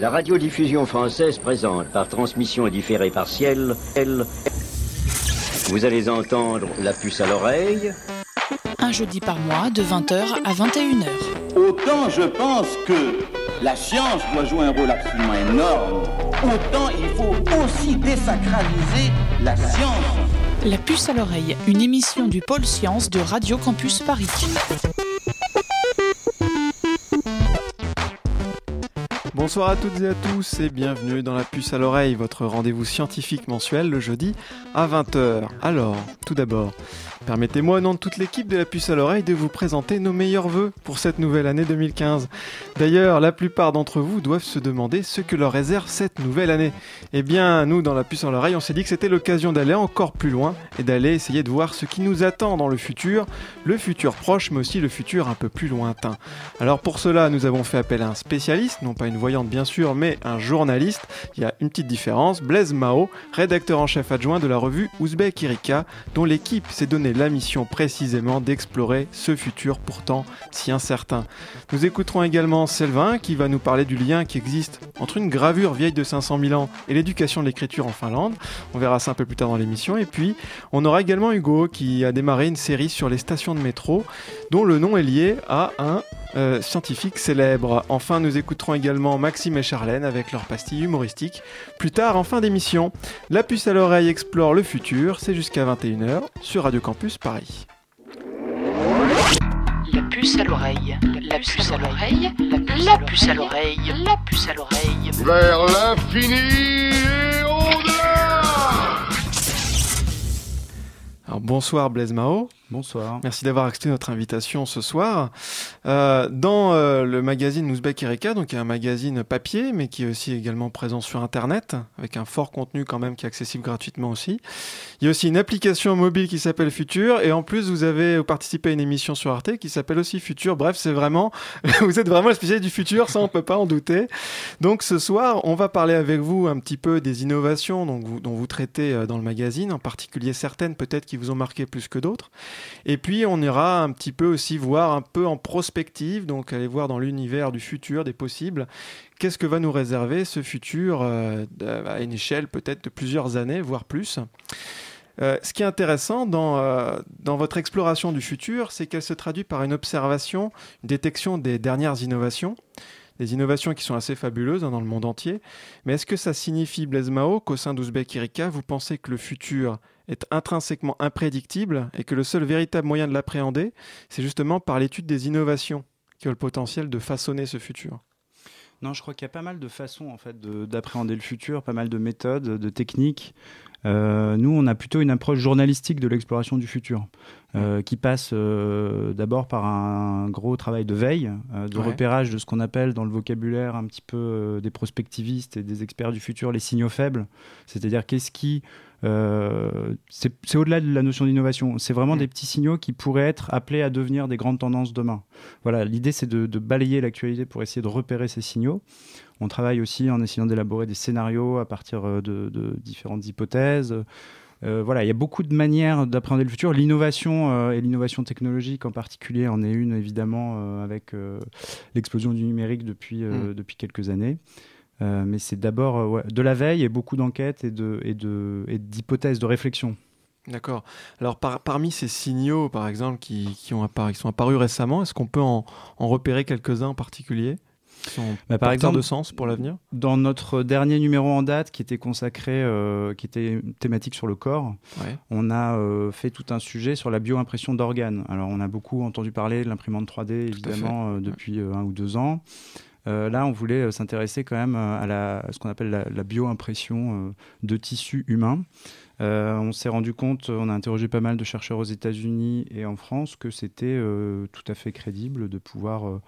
La radiodiffusion française présente par transmission différée partielle. Elle... Vous allez entendre la puce à l'oreille. Un jeudi par mois de 20h à 21h. Autant je pense que la science doit jouer un rôle absolument énorme, autant il faut aussi désacraliser la science. La puce à l'oreille, une émission du pôle science de Radio Campus Paris. Bonsoir à toutes et à tous et bienvenue dans la puce à l'oreille, votre rendez-vous scientifique mensuel le jeudi à 20h. Alors, tout d'abord, Permettez-moi, au nom de toute l'équipe de la puce à l'oreille, de vous présenter nos meilleurs voeux pour cette nouvelle année 2015. D'ailleurs, la plupart d'entre vous doivent se demander ce que leur réserve cette nouvelle année. Eh bien, nous, dans la puce à l'oreille, on s'est dit que c'était l'occasion d'aller encore plus loin et d'aller essayer de voir ce qui nous attend dans le futur, le futur proche, mais aussi le futur un peu plus lointain. Alors pour cela, nous avons fait appel à un spécialiste, non pas une voyante bien sûr, mais un journaliste. Il y a une petite différence, Blaise Mao, rédacteur en chef adjoint de la revue Ouzbek Erika, dont l'équipe s'est donné la mission précisément d'explorer ce futur pourtant si incertain. Nous écouterons également Selvin qui va nous parler du lien qui existe entre une gravure vieille de 500 000 ans et l'éducation de l'écriture en Finlande. On verra ça un peu plus tard dans l'émission. Et puis, on aura également Hugo qui a démarré une série sur les stations de métro dont le nom est lié à un euh, scientifique célèbre. Enfin, nous écouterons également Maxime et Charlène avec leur pastille humoristique. Plus tard, en fin d'émission, La puce à l'oreille explore le futur, c'est jusqu'à 21h sur Radio Campus Paris. La puce à l'oreille, la puce à l'oreille, la puce à l'oreille, la puce à l'oreille. Vers l'infini et au-delà Alors bonsoir Blaise Mao. Bonsoir. Merci d'avoir accepté notre invitation ce soir. Euh, dans euh, le magazine Nouzbek Erika, donc il y a un magazine papier, mais qui est aussi également présent sur Internet, avec un fort contenu quand même qui est accessible gratuitement aussi. Il y a aussi une application mobile qui s'appelle Futur, et en plus vous avez participé à une émission sur Arte qui s'appelle aussi Futur. Bref, c'est vraiment, vous êtes vraiment le spécialiste du futur, ça on peut pas en douter. Donc ce soir, on va parler avec vous un petit peu des innovations donc, vous, dont vous traitez euh, dans le magazine, en particulier certaines peut-être qui vous ont marqué plus que d'autres. Et puis on ira un petit peu aussi voir un peu en prospective, donc aller voir dans l'univers du futur, des possibles, qu'est-ce que va nous réserver ce futur euh, à une échelle peut-être de plusieurs années, voire plus? Euh, ce qui est intéressant dans, euh, dans votre exploration du futur, c'est qu'elle se traduit par une observation, une détection des dernières innovations, des innovations qui sont assez fabuleuses hein, dans le monde entier. Mais est-ce que ça signifie, Blaise Mao, qu'au sein d'Ouzbek Erika, vous pensez que le futur est intrinsèquement imprédictible et que le seul véritable moyen de l'appréhender, c'est justement par l'étude des innovations qui ont le potentiel de façonner ce futur non, je crois qu'il y a pas mal de façons en fait d'appréhender le futur, pas mal de méthodes, de techniques. Euh, nous, on a plutôt une approche journalistique de l'exploration du futur, euh, qui passe euh, d'abord par un gros travail de veille, de Ouais. repérage de ce qu'on appelle dans le vocabulaire un petit peu des prospectivistes et des experts du futur les signaux faibles, c'est-à-dire qu'est-ce qui c'est au-delà de la notion d'innovation. C'est vraiment Mm. des petits signaux qui pourraient être appelés à devenir des grandes tendances demain. Voilà, l'idée c'est de, de balayer l'actualité pour essayer de repérer ces signaux. On travaille aussi en essayant d'élaborer des scénarios à partir euh, de, de différentes hypothèses. Euh, voilà, il y a beaucoup de manières d'appréhender le futur. L'innovation euh, et l'innovation technologique en particulier en est une évidemment euh, avec l'explosion du numérique depuis, Mm. depuis quelques années. Mais c'est d'abord ouais, de la veille et beaucoup d'enquêtes et de et de et d'hypothèses, de réflexion. D'accord. Alors par- parmi ces signaux, par exemple, qui, qui ont apparu, qui sont apparus récemment, est-ce qu'on peut en, en repérer quelques-uns en particulier? Sont Bah, par exemple, de sens pour l'avenir Dans notre dernier numéro en date, qui était consacré, euh, qui était une thématique sur le corps, Ouais. on a euh, fait tout un sujet sur la bioimpression d'organes. Alors, on a beaucoup entendu parler de l'imprimante 3D, évidemment, euh, depuis un ou deux ans. Là, on voulait s'intéresser quand même à, la, à ce qu'on appelle la, la bioimpression de tissus humains. Euh, on s'est rendu compte, on a interrogé pas mal de chercheurs aux États-Unis et en France, que c'était euh, tout à fait crédible de pouvoir euh,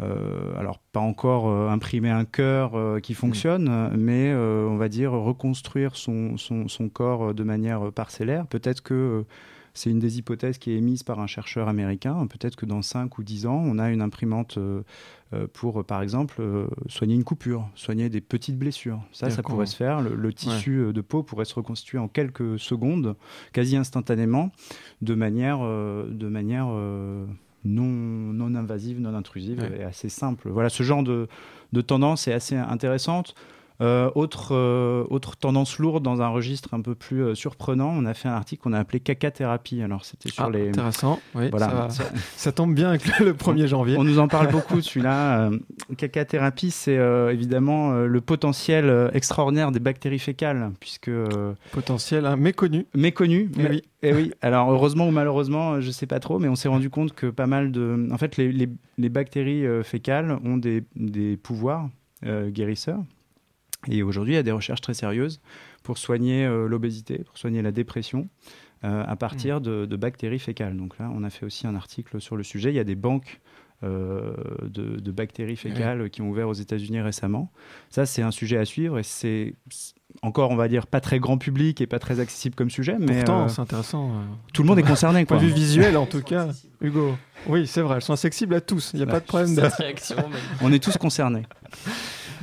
euh, alors pas encore euh, imprimer un cœur euh, qui fonctionne, euh, mais on va dire reconstruire son, son, son corps de manière parcellaire. Peut-être que c'est une des hypothèses qui est émise par un chercheur américain. Peut-être que dans 5 ou 10 ans, on a une imprimante pour, par exemple, soigner une coupure, soigner des petites blessures. Ça, ça pourrait se faire. Le, le tissu de peau pourrait se reconstituer en quelques secondes, quasi instantanément, de manière, de manière non, non invasive, non intrusive et assez simple. Voilà, ce genre de, de tendance est assez intéressante. Euh, autre, euh, autre tendance lourde dans un registre un peu plus euh, surprenant, on a fait un article qu'on a appelé caca thérapie. Alors c'était sur Ah, les. Intéressant, oui, Voilà. ça, ça tombe bien avec le, le 1er janvier. On nous en parle beaucoup celui-là. Caca thérapie, c'est évidemment le potentiel extraordinaire des bactéries fécales, puisque Potentiel hein, méconnu. méconnu. Eh mais- oui. eh oui. Alors heureusement ou malheureusement, je sais pas trop, mais on s'est rendu compte que pas mal de, en fait, les, les- les bactéries fécales ont des, des pouvoirs euh, guérisseurs. Et aujourd'hui, il y a des recherches très sérieuses pour soigner euh, l'obésité, pour soigner la dépression. euh, à partir de, de bactéries fécales. Donc là, on a fait aussi un article sur le sujet. Il y a des banques euh, de, de bactéries fécales qui ont ouvert aux États-Unis récemment. Ça, c'est un sujet à suivre et c'est encore, on va dire, pas très grand public et pas très accessible comme sujet, mais Pourtant, euh, c'est intéressant. tout le monde est concerné. Point Quoi. de vue visuel, en tout cas. Hugo. Oui, c'est vrai, elles sont accessibles à tous. Il n'y a pas de problème. de- Cette réaction, mais- On est tous concernés.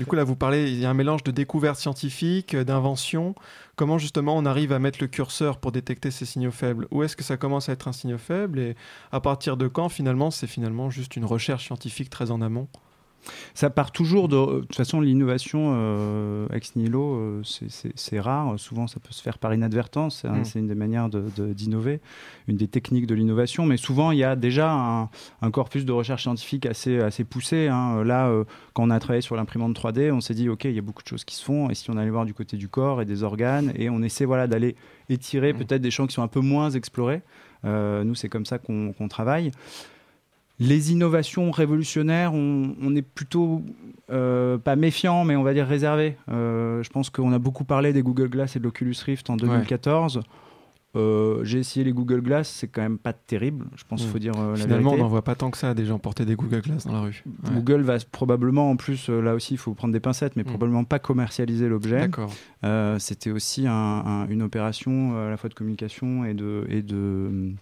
Du coup, là, vous parlez, il y a un mélange de découvertes scientifiques, euh, d'inventions. Comment justement on arrive à mettre le curseur pour détecter ces signaux faibles? Où est-ce que ça commence à être un signal faible? Et à partir de quand, finalement, c'est finalement juste une recherche scientifique très en amont? Ça part toujours de. De toute façon, l'innovation euh, ex nihilo, euh, c'est- rare. Souvent, ça peut se faire par inadvertance. C'est un- Mm. c'est une des manières de- de- d'innover, une des techniques de l'innovation. Mais souvent, il y a déjà un, un corpus de recherche scientifique assez, assez poussé. hein. Là, euh, quand on a travaillé sur l'imprimante 3D, on s'est dit, OK, il y a beaucoup de choses qui se font. Et si on allait voir du côté du corps et des organes, et on essaie voilà, d'aller étirer Mm. peut-être des champs qui sont un peu moins explorés. Nous, c'est comme ça qu'on qu'on travaille. Les innovations révolutionnaires, on, on est plutôt euh, pas méfiant, mais on va dire réservé. Euh, je pense qu'on a beaucoup parlé des Google Glass et de l'Oculus Rift en 2014. Euh, J'ai essayé les Google Glass, c'est quand même pas terrible. Je pense qu'il Mm. faut dire euh, la Finalement, on n'en voit pas tant que ça des gens porter des Google Glass dans la rue. Ouais. Google va probablement, en plus, euh, là aussi, il faut prendre des pincettes, mais Mm. probablement pas commercialiser l'objet. D'accord. C'était aussi un- un- une opération à la fois de communication et de, et de,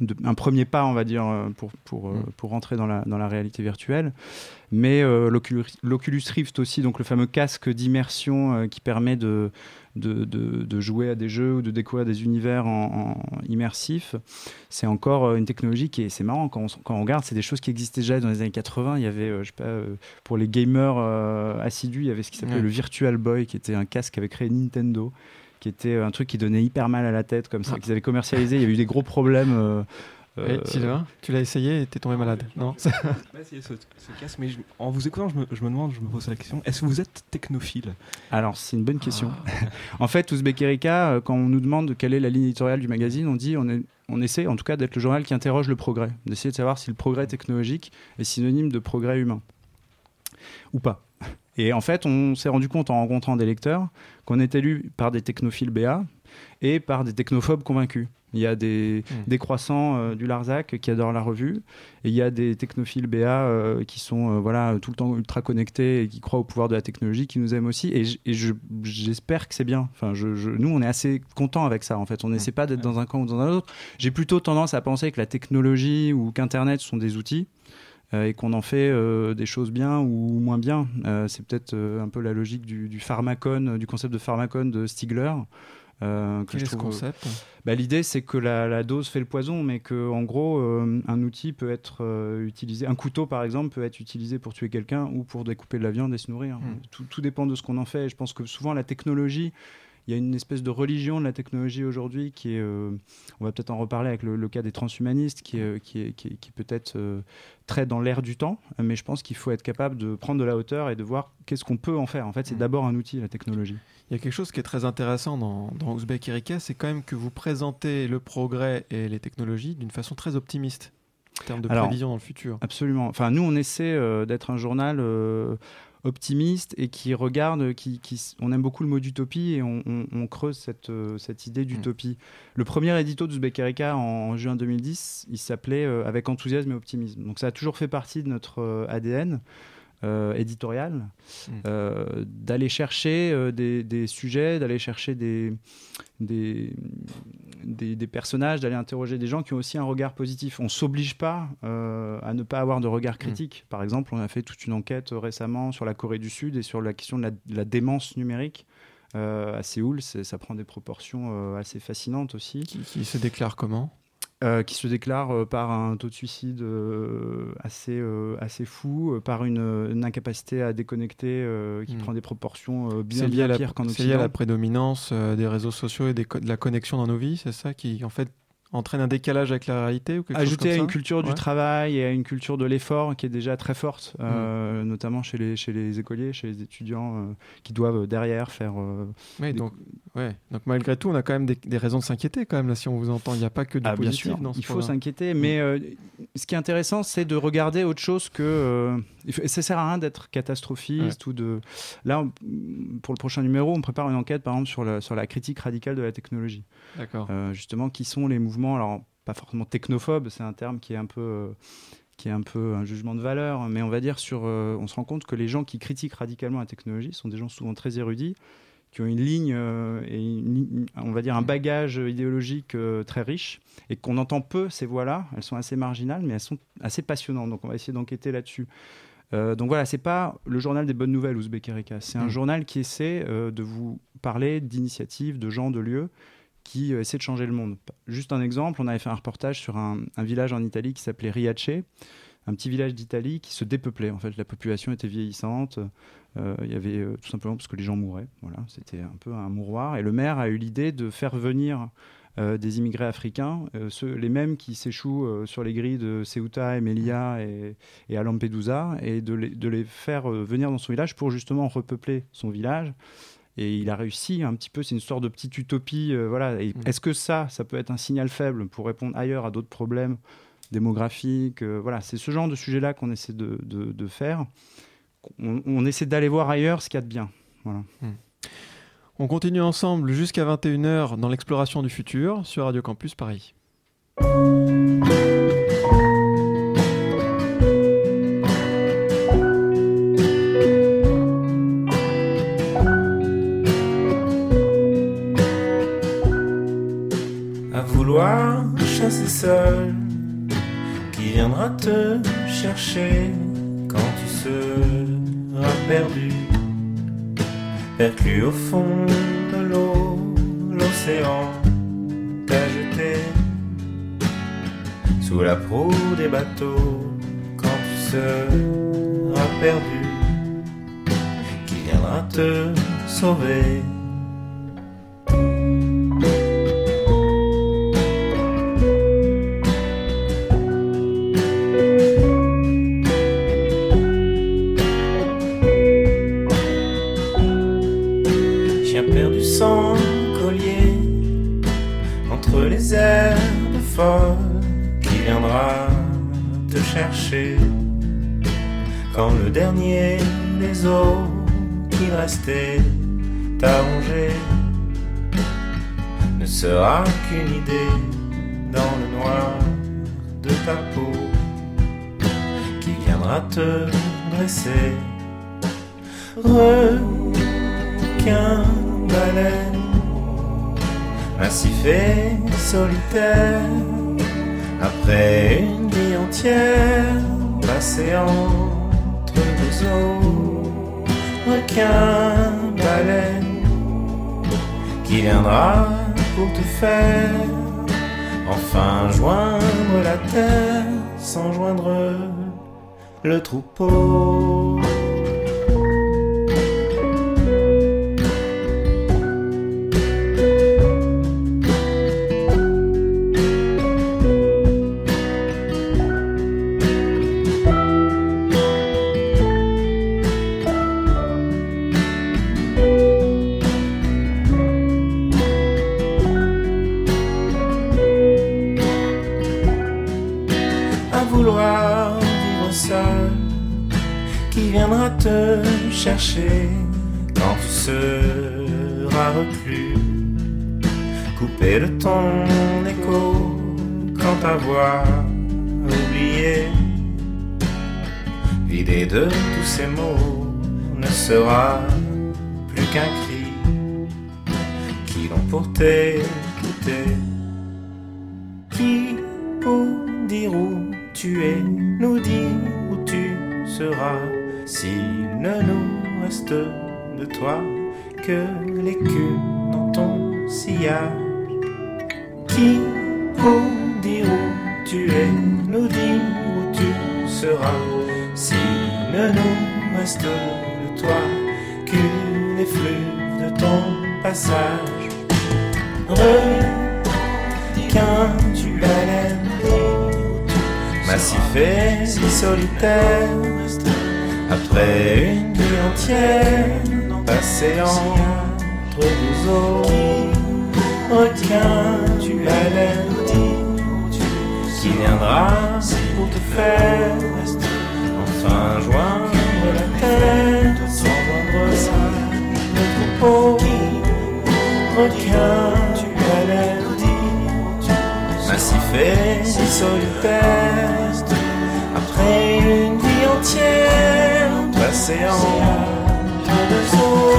de- un premier pas, on va dire, euh, pour, pour, euh, Mm. pour rentrer dans la, dans la réalité virtuelle. Mais euh, l'Oculus Rift aussi, donc le fameux casque d'immersion euh, qui permet de, de, de- jouer à des jeux ou de découvrir des univers en, en immersif, c'est encore une technologie qui est, c'est marrant quand on, quand on regarde, c'est des choses qui existaient déjà dans les années 80. Il y avait, euh, je sais pas, pour les gamers assidus, il y avait ce qui s'appelait le Virtual Boy, qui était un casque qu'avait créé Nintendo qui était un truc qui donnait hyper mal à la tête comme ça Ah. qu'ils avaient commercialisé. Il y a eu des gros problèmes euh, euh, Et Sylvain, tu l'as essayé et t'es tombé malade Non J'ai pas essayé ce, ce casque, mais je- en vous écoutant, je me, je me demande, je me pose la question est-ce que vous êtes technophile? Alors c'est une bonne question. Ah. en fait Ouzbek Erika euh, quand on nous demande quelle est la ligne éditoriale du magazine on dit on, est, on essaie en tout cas d'être le journal qui interroge le progrès d'essayer de savoir si le progrès technologique est synonyme de progrès humain. Ou pas et en fait on s'est rendu compte en rencontrant des lecteurs qu'on est élu par des technophiles BA et par des technophobes convaincus il y a des, Mm. des croissants euh, du Larzac qui adorent la revue et il y a des technophiles BA euh, qui sont euh, voilà, tout le temps ultra connectés et qui croient au pouvoir de la technologie, qui nous aiment aussi. Et, je- j'espère que c'est bien. Enfin, je, je- nous, on est assez contents avec ça. En fait, on n'essaie pas d'être dans un camp ou dans un autre. J'ai plutôt tendance à penser que la technologie ou qu'Internet sont des outils. Euh, et qu'on en fait euh, des choses bien ou moins bien. Euh, c'est peut-être un peu la logique du, du pharmacone, du concept de pharmacone de Stigler. euh, que Quel est ce trouve- concept? bah, L'idée, c'est que la, la dose fait le poison, mais que en gros, euh, un outil peut être euh, utilisé. Un couteau, par exemple, peut être utilisé pour tuer quelqu'un ou pour découper de la viande et se nourrir. Hmm. Tout, tout dépend de ce qu'on en fait. Et je pense que souvent, la technologie. Il y a une espèce de religion de la technologie aujourd'hui qui est, euh, on va peut-être en reparler avec le, le cas des transhumanistes, qui est, qui est, qui est- qui est peut-être euh, très dans l'air du temps, mais je pense qu'il faut être capable de prendre de la hauteur et de voir qu'est-ce qu'on peut en faire. En fait, c'est Mm. d'abord un outil, la technologie. Il y a quelque chose qui est très intéressant dans, dans Ouzbek Erika, c'est quand même que vous présentez le progrès et les technologies d'une façon très optimiste en termes de Alors, prévision dans le futur. Absolument. Enfin, nous, on essaie euh, d'être un journal euh, optimiste et qui regarde, qui, qui on aime beaucoup le mot d'utopie et on, on- on creuse cette, euh, cette idée d'utopie. Le premier édito d'Ouzbek Erika en, en juin 2010, il s'appelait euh, Avec enthousiasme et optimisme. Donc ça a toujours fait partie de notre euh, ADN. Euh, éditorial, Mm. euh, d'aller chercher euh, des, des sujets, d'aller chercher des, des, des, des personnages, d'aller interroger des gens qui ont aussi un regard positif. On s'oblige pas euh, à ne pas avoir de regard critique. Par exemple, on a fait toute une enquête récemment sur la Corée du Sud et sur la question de la, de la démence numérique. à Séoul, ça prend des proportions assez fascinantes aussi. Qui, qui se déclare comment? Euh, qui se déclare euh, par un taux de suicide euh, assez, assez fou, par une, une incapacité à déconnecter qui Mm. prend des proportions bien, bien pires qu'en c'est lié à la Occident. prédominance des réseaux sociaux et des de la connexion dans nos vies, c'est ça qui en fait entraîne un décalage avec la réalité ou quelque chose Ajouté comme à ça une culture du Ouais. travail et à une culture de l'effort qui est déjà très forte, Mm. euh, notamment chez les, chez les écoliers, chez les étudiants euh, qui doivent euh, derrière faire. euh, Oui, des- donc, ouais. donc malgré tout, on a quand même des, des raisons de s'inquiéter quand même là si on vous entend. Il n'y a pas que du Ah, bien positif sûr, dans ce il faut s'inquiéter, mais euh, ce qui est intéressant, c'est de regarder autre chose que. euh, ça sert à rien d'être catastrophiste ou de. Là, on- pour le prochain numéro, on prépare une enquête, par exemple, sur la, sur la critique radicale de la technologie. D'accord. Euh, justement, qui sont les mouvements, alors pas forcément technophobes, c'est un terme qui est un peu. euh, qui est un peu un jugement de valeur, mais on va dire sur, euh, on se rend compte que les gens qui critiquent radicalement la technologie sont des gens souvent très érudits, qui ont une ligne euh, et une on va dire un bagage idéologique euh, très riche, et qu'on entend peu ces voix-là. Elles sont assez marginales, mais elles sont assez passionnantes. Donc on va essayer d'enquêter là-dessus. Donc voilà, c'est pas le journal des bonnes nouvelles, Ouzbek Erika. C'est un Mm. journal qui essaie de vous parler d'initiatives, de gens, de lieux qui euh, essaient de changer le monde. Juste un exemple, on avait fait un reportage sur un, village en Italie qui s'appelait Riace, un petit village d'Italie qui se dépeuplait. En fait, la population était vieillissante. Euh, Il y avait euh, tout simplement parce que les gens mouraient. Voilà, c'était un peu un mouroir. Et le maire a eu l'idée de faire venir des immigrés africains, ceux, les mêmes qui s'échouent sur les grilles de Ceuta et et, à Lampedusa, et de les, faire venir dans son village pour justement repeupler son village. Et il a réussi un petit peu, c'est une sorte de petite utopie. euh, voilà. Et Mm. Est-ce que ça, ça peut être un signal faible pour répondre ailleurs à d'autres problèmes démographiques euh, Voilà, c'est ce genre de sujet-là qu'on essaie de, de- de faire. On, on essaie d'aller voir ailleurs ce qu'il y a de bien. Voilà. On continue ensemble jusqu'à 21h dans l'exploration du futur sur Radio Campus Paris. Vouloir chasser seul, qui viendra te chercher quand tu seras perdu, perclus au fond de l'eau, l'océan t'a jeté sous la proue des bateaux quand tu seras perdu, qui viendra te sauver. Chien perdu sans collier entre les herbes folles qui viendra te chercher. Quand le dernier des os qui restait t'a rongé ne sera qu'une idée dans le noir de ta peau qui viendra te dresser. Requin baleine massif et solitaire après une vie entière passée entre deux eaux requin baleine qui viendra pour te faire enfin joindre la terre sans joindre le troupeau. Ton écho quand ta voix oubliée, vidé de tous ces mots, ne sera plus qu'un cri qui l'ont pour t'écouter. Qui pour dire où tu es, nous dire où tu seras, s'il ne nous reste de toi que l'écume dans ton sillage. Qui pour dire où tu es, nous dire où tu seras. S'il ne nous reste de toi qu'une effluve de ton passage, requin, tu baleine, massif et si solitaire, après une nuit entière passée entre deux eaux, requin, baleine, qui viendra pour te faire enfin joindre la terre sans joindre le troupeau. Requin, tu baleine, massif et si solitaire, après une vie entière passée deux eaux.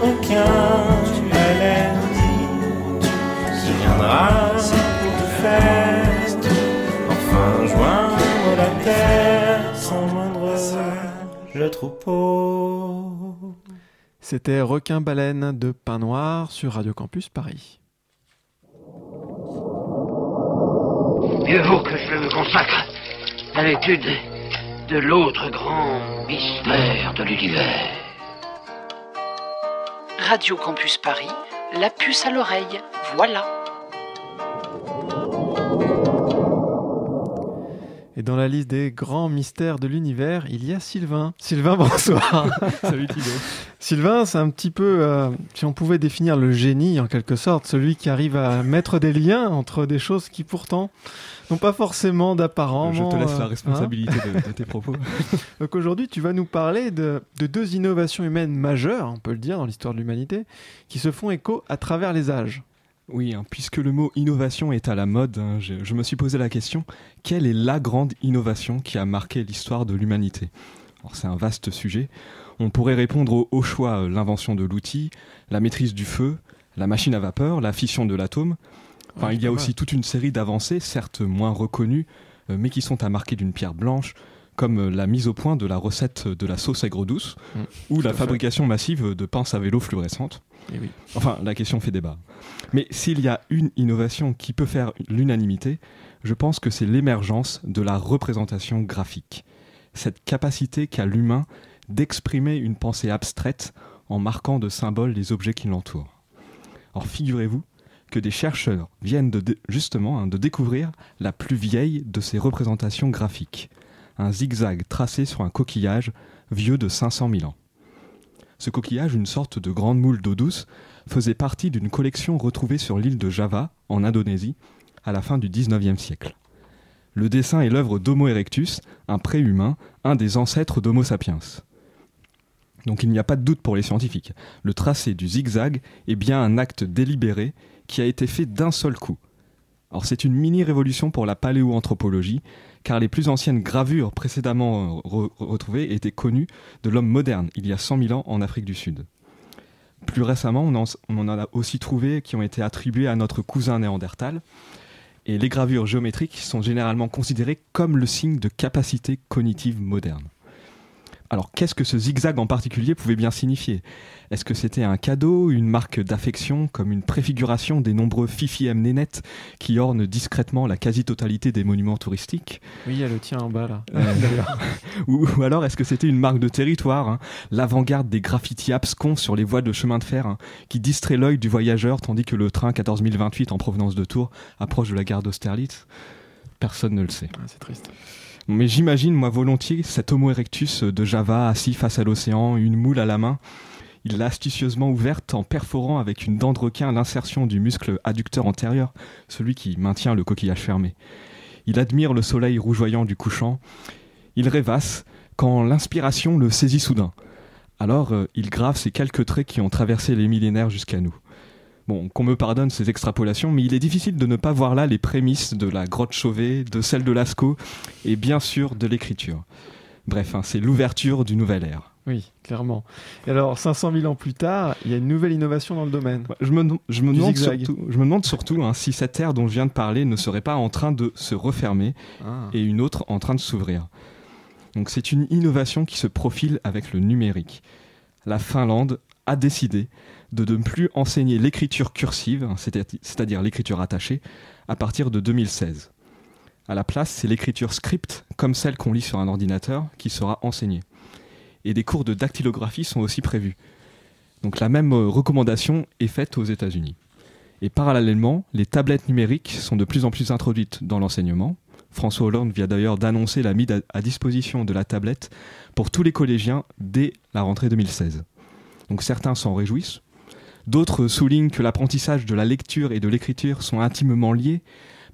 Requin, qui viendra pour te faire enfin joindre la terre sans joindre le troupeau. C'était Requin-Baleine de Pain Noir sur Radio Campus Paris. Mieux vaut que je me consacre à l'étude de l'autre grand mystère de l'univers. Radio Campus Paris, la puce à l'oreille, voilà. Et dans la liste des grands mystères de l'univers, il y a Sylvain. Sylvain, bonsoir. Salut Thibaut. Sylvain, c'est un petit peu, euh, si on pouvait définir le génie en quelque sorte, celui qui arrive à mettre des liens entre des choses qui pourtant n'ont pas forcément d'apparent. Je te laisse euh, la hein. responsabilité de, de tes propos. Donc aujourd'hui, tu vas nous parler de, de deux innovations humaines majeures, on peut le dire, dans l'histoire de l'humanité, qui se font écho à travers les âges. Oui, hein, puisque le mot innovation est à la mode, hein, je, je me suis posé la question quelle est la grande innovation qui a marqué l'histoire de l'humanité? C'est un vaste sujet. On pourrait répondre au, au choix euh, l'invention de l'outil, la maîtrise du feu, la machine à vapeur, la fission de l'atome. Enfin, Ouais, il y a aussi toute une série d'avancées, certes moins reconnues, euh, mais qui sont à marquer d'une pierre blanche, comme euh, la mise au point de la recette de la sauce aigre douce, Mm, ou la fabrication massive de pinces à vélo fluorescentes. Oui. Enfin, la question fait débat. Mais s'il y a une innovation qui peut faire l'unanimité, je pense que c'est l'émergence de la représentation graphique. Cette capacité qu'a l'humain d'exprimer une pensée abstraite en marquant de symboles les objets qui l'entourent. Alors figurez-vous que des chercheurs viennent justement hein, de découvrir la plus vieille de ces représentations graphiques, un zigzag tracé sur un coquillage vieux de 500 000 ans. Ce coquillage, une sorte de grande moule d'eau douce, faisait partie d'une collection retrouvée sur l'île de Java, en Indonésie, à la fin du XIXe siècle. Le dessin est l'œuvre d'Homo erectus, un préhumain, un des ancêtres d'Homo sapiens. Donc il n'y a pas de doute pour les scientifiques. Le tracé du zigzag est bien un acte délibéré qui a été fait d'un seul coup. Alors c'est une mini-révolution pour la paléoanthropologie, car les plus anciennes gravures précédemment euh, re- retrouvées étaient connues de l'homme moderne, il y a 100 000 ans en Afrique du Sud. Plus récemment, on en, on en a aussi trouvé qui ont été attribuées à notre cousin néandertal. Et les gravures géométriques sont généralement considérées comme le signe de capacité cognitive moderne. Alors, qu'est-ce que ce zigzag en particulier pouvait bien signifier? Est-ce que c'était un cadeau, une marque d'affection, comme une préfiguration des nombreux fifi M nénettes qui ornent discrètement la quasi-totalité des monuments touristiques? Oui, il y a le tien en bas là. Euh, ou, ou alors est-ce que c'était une marque de territoire, hein, l'avant-garde des graffitis abscons sur les voies de chemin de fer, hein, qui distrait l'œil du voyageur tandis que le train 14028 en provenance de Tours approche de la gare d'Austerlitz? Personne ne le sait. Ah, c'est triste. Mais j'imagine, moi, volontiers, cet Homo erectus de Java assis face à l'océan, une moule à la main. Il l'a astucieusement ouverte en perforant avec une dent de requin l'insertion du muscle adducteur antérieur, celui qui maintient le coquillage fermé. Il admire le soleil rougeoyant du couchant. Il rêvasse quand l'inspiration le saisit soudain. Alors, euh, il grave ces quelques traits qui ont traversé les millénaires jusqu'à nous. Bon, qu'on me pardonne ces extrapolations, mais il est difficile de ne pas voir là les prémices de la grotte Chauvet, de celle de Lascaux et bien sûr de l'écriture. Bref, hein, c'est l'ouverture du nouvel ère. Oui, clairement. Et alors, 500 000 ans plus tard, il y a une nouvelle innovation dans le domaine. Ouais, Je me, je me Du demande zigzag. surtout, je me demande surtout hein, si cette ère dont je viens de parler ne serait pas en train de se refermer Ah. et une autre en train de s'ouvrir. Donc c'est une innovation qui se profile avec le numérique. La Finlande a décidé de ne plus enseigner l'écriture cursive, c'est-à-dire l'écriture attachée, à partir de 2016. À la place, c'est l'écriture script, comme celle qu'on lit sur un ordinateur, qui sera enseignée. Et des cours de dactylographie sont aussi prévus. Donc la même euh, recommandation est faite aux États-Unis. Et parallèlement, les tablettes numériques sont de plus en plus introduites dans l'enseignement. François Hollande vient d'ailleurs d'annoncer la mise à disposition de la tablette pour tous les collégiens dès la rentrée 2016. Donc certains s'en réjouissent, d'autres soulignent que l'apprentissage de la lecture et de l'écriture sont intimement liés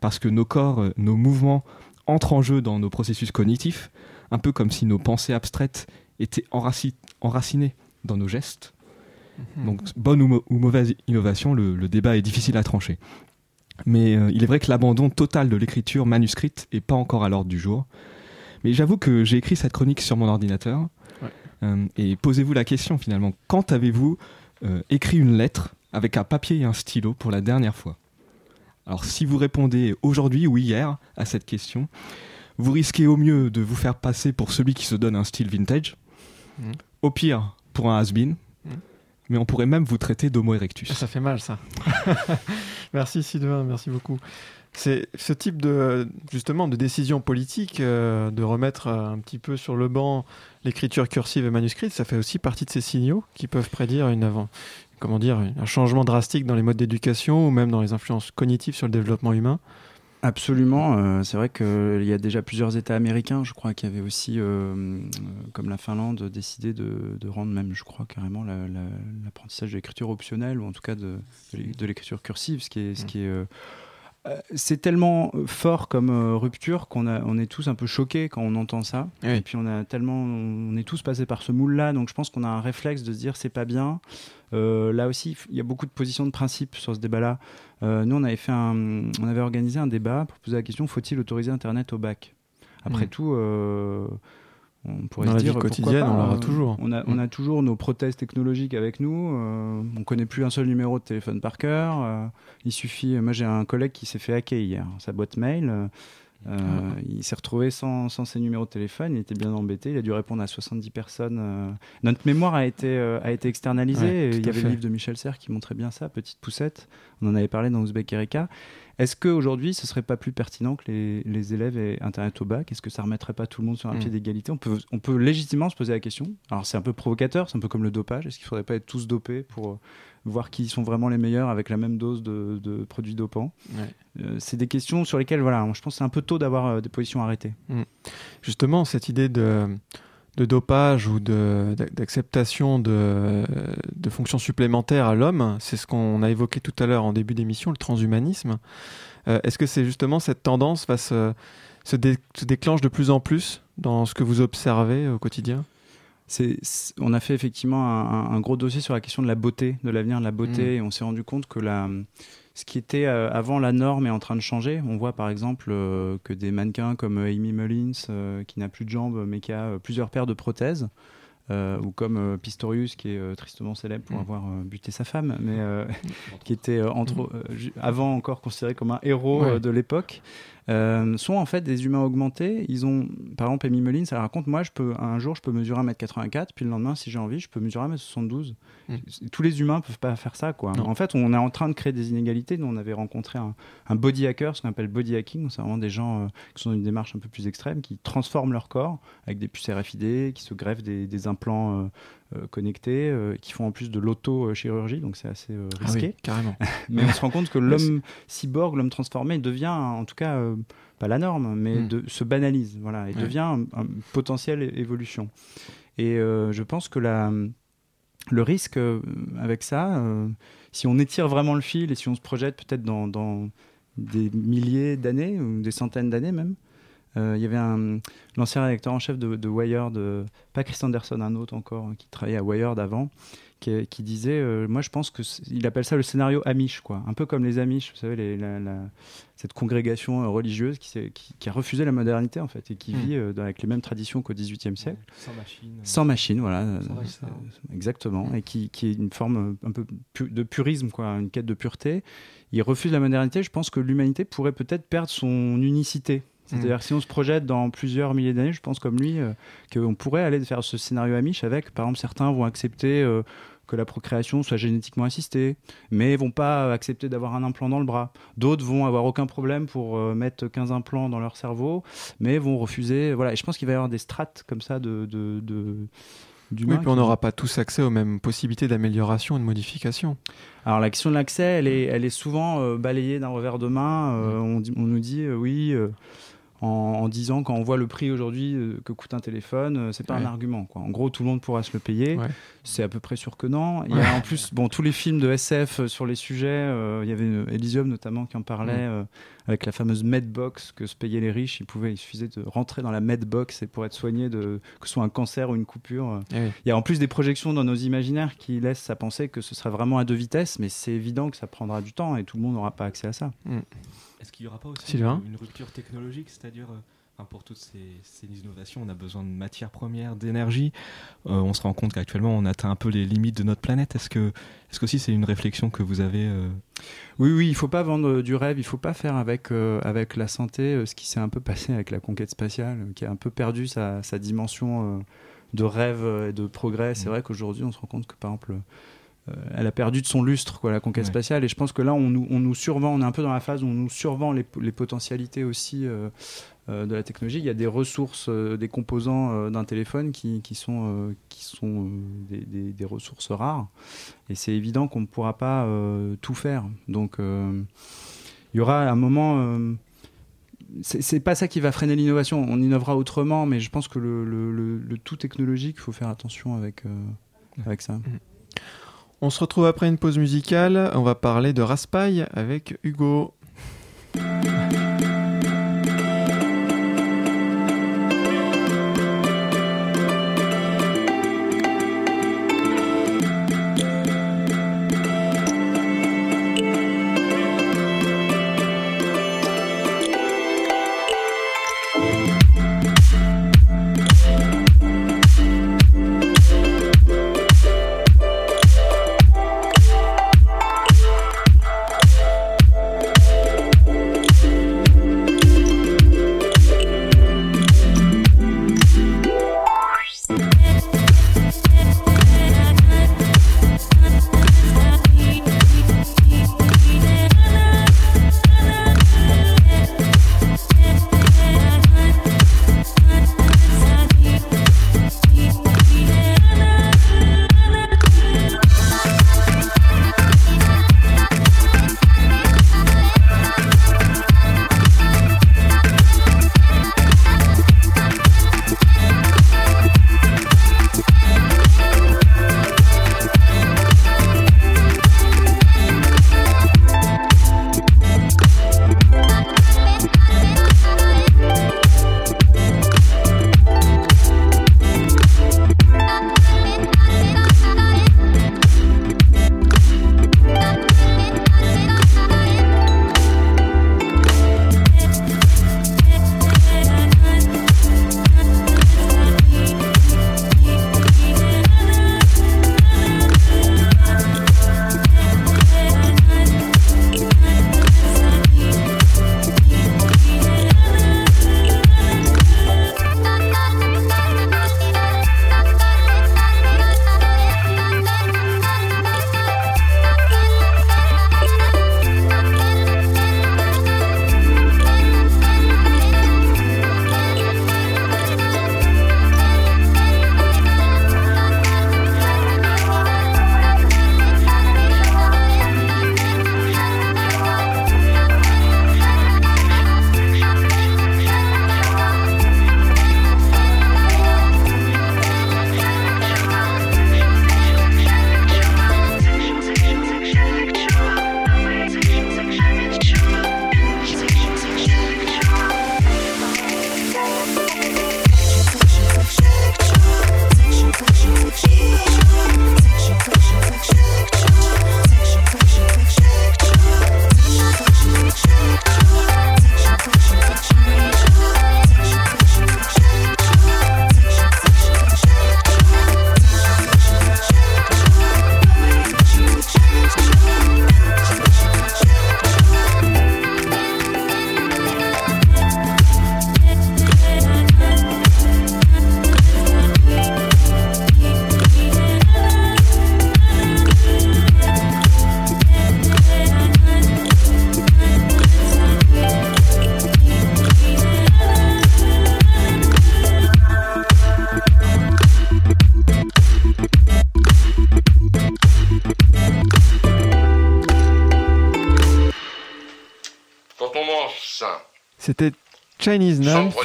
parce que nos corps, euh, nos mouvements entrent en jeu dans nos processus cognitifs, un peu comme si nos pensées abstraites étaient enracinées dans nos gestes. Mhm. Donc, bonne ou, mauvaise innovation, le, débat est difficile à trancher. Mais euh, il est vrai que l'abandon total de l'écriture manuscrite n'est pas encore à l'ordre du jour. Mais j'avoue que j'ai écrit cette chronique sur mon ordinateur. Euh, et posez-vous la question finalement, quand avez-vous euh, écrit une lettre avec un papier et un stylo pour la dernière fois Alors si vous répondez aujourd'hui ou hier à cette question, vous risquez au mieux de vous faire passer pour celui qui se donne un style vintage, mhm. au pire pour un has-been, mais on pourrait même vous traiter d'homo erectus. Ça fait mal, ça. merci Sylvain, merci beaucoup. C'est ce type de justement de décision politique, euh, de remettre euh, un petit peu sur le banc l'écriture cursive et manuscrite, ça fait aussi partie de ces signaux qui peuvent prédire une avant, comment dire, un changement drastique dans les modes d'éducation ou même dans les influences cognitives sur le développement humain. Absolument. Euh, c'est vrai qu'il y a déjà plusieurs États américains, je crois, qui avaient aussi, euh, comme la Finlande, décidé de, rendre même, je crois, carrément l'apprentissage de l'écriture optionnelle, ou en tout cas de, de l'écriture cursive, ce qui est, ce qui est c'est tellement fort comme rupture qu'on on est tous un peu choqués quand on entend ça. Et puis on a tellement, on est tous passés par ce moule-là, donc je pense qu'on a un réflexe de se dire c'est pas bien. là aussi, il y a beaucoup de positions de principe sur ce débat-là. Euh, nous, on avait, fait un, on avait organisé un débat pour poser la question faut-il autoriser Internet au bac? Après hmm. tout, euh, on pourrait Dans se la dire vie quotidienne, on l'aura toujours. On a, on a, toujours nos prothèses technologiques avec nous. Euh, on connaît plus un seul numéro de téléphone par cœur. il suffit. Moi, j'ai un collègue qui s'est fait hacker hier. Sa boîte mail. Euh, ah. Il s'est retrouvé sans, sans, ses numéros de téléphone, il était bien embêté, il a dû répondre à 70 personnes. Euh. Notre mémoire a été, euh, a été externalisée, il y avait le livre de Michel Serres qui montrait bien ça, Petite Poussette, on en avait parlé dans Ouzbek Erika. Est-ce qu'aujourd'hui, ce serait pas plus pertinent que les, les, élèves aient Internet au bac? Est-ce que ça remettrait pas tout le monde sur un mm. pied d'égalité? On peut, on peut légitimement se poser la question. Alors c'est un peu provocateur, c'est un peu comme le dopage. Est-ce qu'il faudrait pas être tous dopés pour voir qui sont vraiment les meilleurs avec la même dose de, produits dopants. Euh, c'est des questions sur lesquelles, voilà, je pense que c'est un peu tôt d'avoir euh, des positions arrêtées. Mm. Justement, cette idée de, de dopage ou d'acceptation de, de, fonctions supplémentaires à l'homme, c'est ce qu'on a évoqué tout à l'heure en début d'émission, le transhumanisme. Euh, est-ce que c'est justement cette tendance va se, se, déclenche de plus en plus dans ce que vous observez au quotidien? On a fait effectivement un, gros dossier sur la question de la beauté, de l'avenir de la beauté, mm. et on s'est rendu compte que la, ce qui était euh, avant la norme est en train de changer. On voit par exemple euh, que des mannequins comme euh, Amy Mullins, qui n'a plus de jambes mais qui a plusieurs paires de prothèses, ou comme Pistorius qui est tristement célèbre pour mm. avoir buté sa femme, mais qui était entre, avant encore considéré comme un héros de l'époque. Euh, sont en fait des humains augmentés. Ils ont, par exemple, Amy Mullins, ça raconte, moi, je peux, un jour, je peux mesurer 1m84, puis le lendemain, si j'ai envie, je peux mesurer 1m72. Mm. Tous les humains peuvent pas faire ça, quoi. En fait, on est en train de créer des inégalités. Nous, on avait rencontré un, body hacker, ce qu'on appelle body hacking. C'est vraiment des gens euh, qui sont dans une démarche un peu plus extrême, qui transforment leur corps avec des puces RFID, qui se greffent des, implants euh, connectés, euh, qui font en plus de l'auto-chirurgie, donc c'est assez euh, ah risqué. carrément. mais on se rend compte que l'homme cyborg, l'homme transformé, devient en tout cas pas la norme, mais hmm. de, se banalise, voilà, et devient un, potentiel évolution. Et je pense que la, le risque avec ça, si on étire vraiment le fil et si on se projette peut-être dans, dans, des milliers d'années ou des centaines d'années même, euh, il y avait l'ancien rédacteur en chef de, de, Wired, pas Chris Anderson, un autre encore, qui travaillait à Wired avant, qui, qui disait euh, Moi, je pense qu'il appelle ça le scénario Amish, quoi. Un peu comme les Amish, vous savez, les, cette congrégation euh, religieuse qui, qui, a refusé la modernité, en fait, et qui hmm. vit avec les mêmes traditions qu'au XVIIIe siècle. Sans machine. Sans machine, voilà. exactement. Et qui, qui, est une forme un peu de purisme, quoi, une quête de pureté. Il refuse la modernité. Je pense que l'humanité pourrait peut-être perdre son unicité c'est-à-dire que si on se projette dans plusieurs milliers d'années, je pense comme lui, euh, qu'on pourrait aller faire ce scénario Amish avec, par exemple, certains vont accepter euh, que la procréation soit génétiquement assistée, mais vont pas accepter d'avoir un implant dans le bras. D'autres vont avoir aucun problème pour euh, mettre 15 implants dans leur cerveau, mais vont refuser. Voilà. Et je pense qu'il va y avoir des strates comme ça de. de, de oui, puis on n'aura pas tous accès aux mêmes possibilités d'amélioration et de modification. Alors la question de l'accès, elle est, elle est souvent euh, balayée d'un revers de main. Euh, on, on, nous dit, oui, en, disant quand on voit le prix aujourd'hui euh, que coûte un téléphone, euh, c'est pas un argument. Quoi. En gros, tout le monde pourra se le payer. C'est à peu près sûr que non. Il y a en plus, bon, tous les films de SF euh, sur les sujets, il y avait Elysium notamment qui en parlait avec la fameuse Medbox que se payaient les riches. Ils pouvaient, il suffisait de rentrer dans la Medbox et pour être soigné de que ce soit un cancer ou une coupure. Eh il y a en plus des projections dans nos imaginaires qui laissent à penser que ce sera vraiment à deux vitesses, mais c'est évident que ça prendra du temps et tout le monde n'aura pas accès à ça. Mm. Est-ce qu'il n'y aura pas aussi une, rupture technologique C'est-à-dire, euh, pour toutes ces, innovations, on a besoin de matières premières, d'énergie. Euh, on se rend compte qu'actuellement, on atteint un peu les limites de notre planète. Est-ce que, est-ce que aussi c'est une réflexion que vous avez euh? Oui, oui, il ne faut pas vendre du rêve. Il ne faut pas faire avec, avec la santé ce qui s'est un peu passé avec la conquête spatiale, qui a un peu perdu sa, sa dimension de rêve et de progrès. C'est mmh. vrai qu'aujourd'hui, on se rend compte que, par exemple, euh, elle a perdu de son lustre, quoi, la conquête spatiale. Et je pense que là, on nous, on nous, survend, on est un peu dans la phase où on nous survend les, les potentialités aussi euh, euh, de la technologie. Il y a des ressources, des composants d'un téléphone qui, sont, qui sont des, ressources rares. Et c'est évident qu'on ne pourra pas tout faire. Donc, il y aura un moment. c'est pas ça qui va freiner l'innovation. On innovera autrement, mais je pense que le, tout technologique, il faut faire attention avec, avec ça. Mm. On se retrouve après une pause musicale. On va parler de Raspail avec Hugo.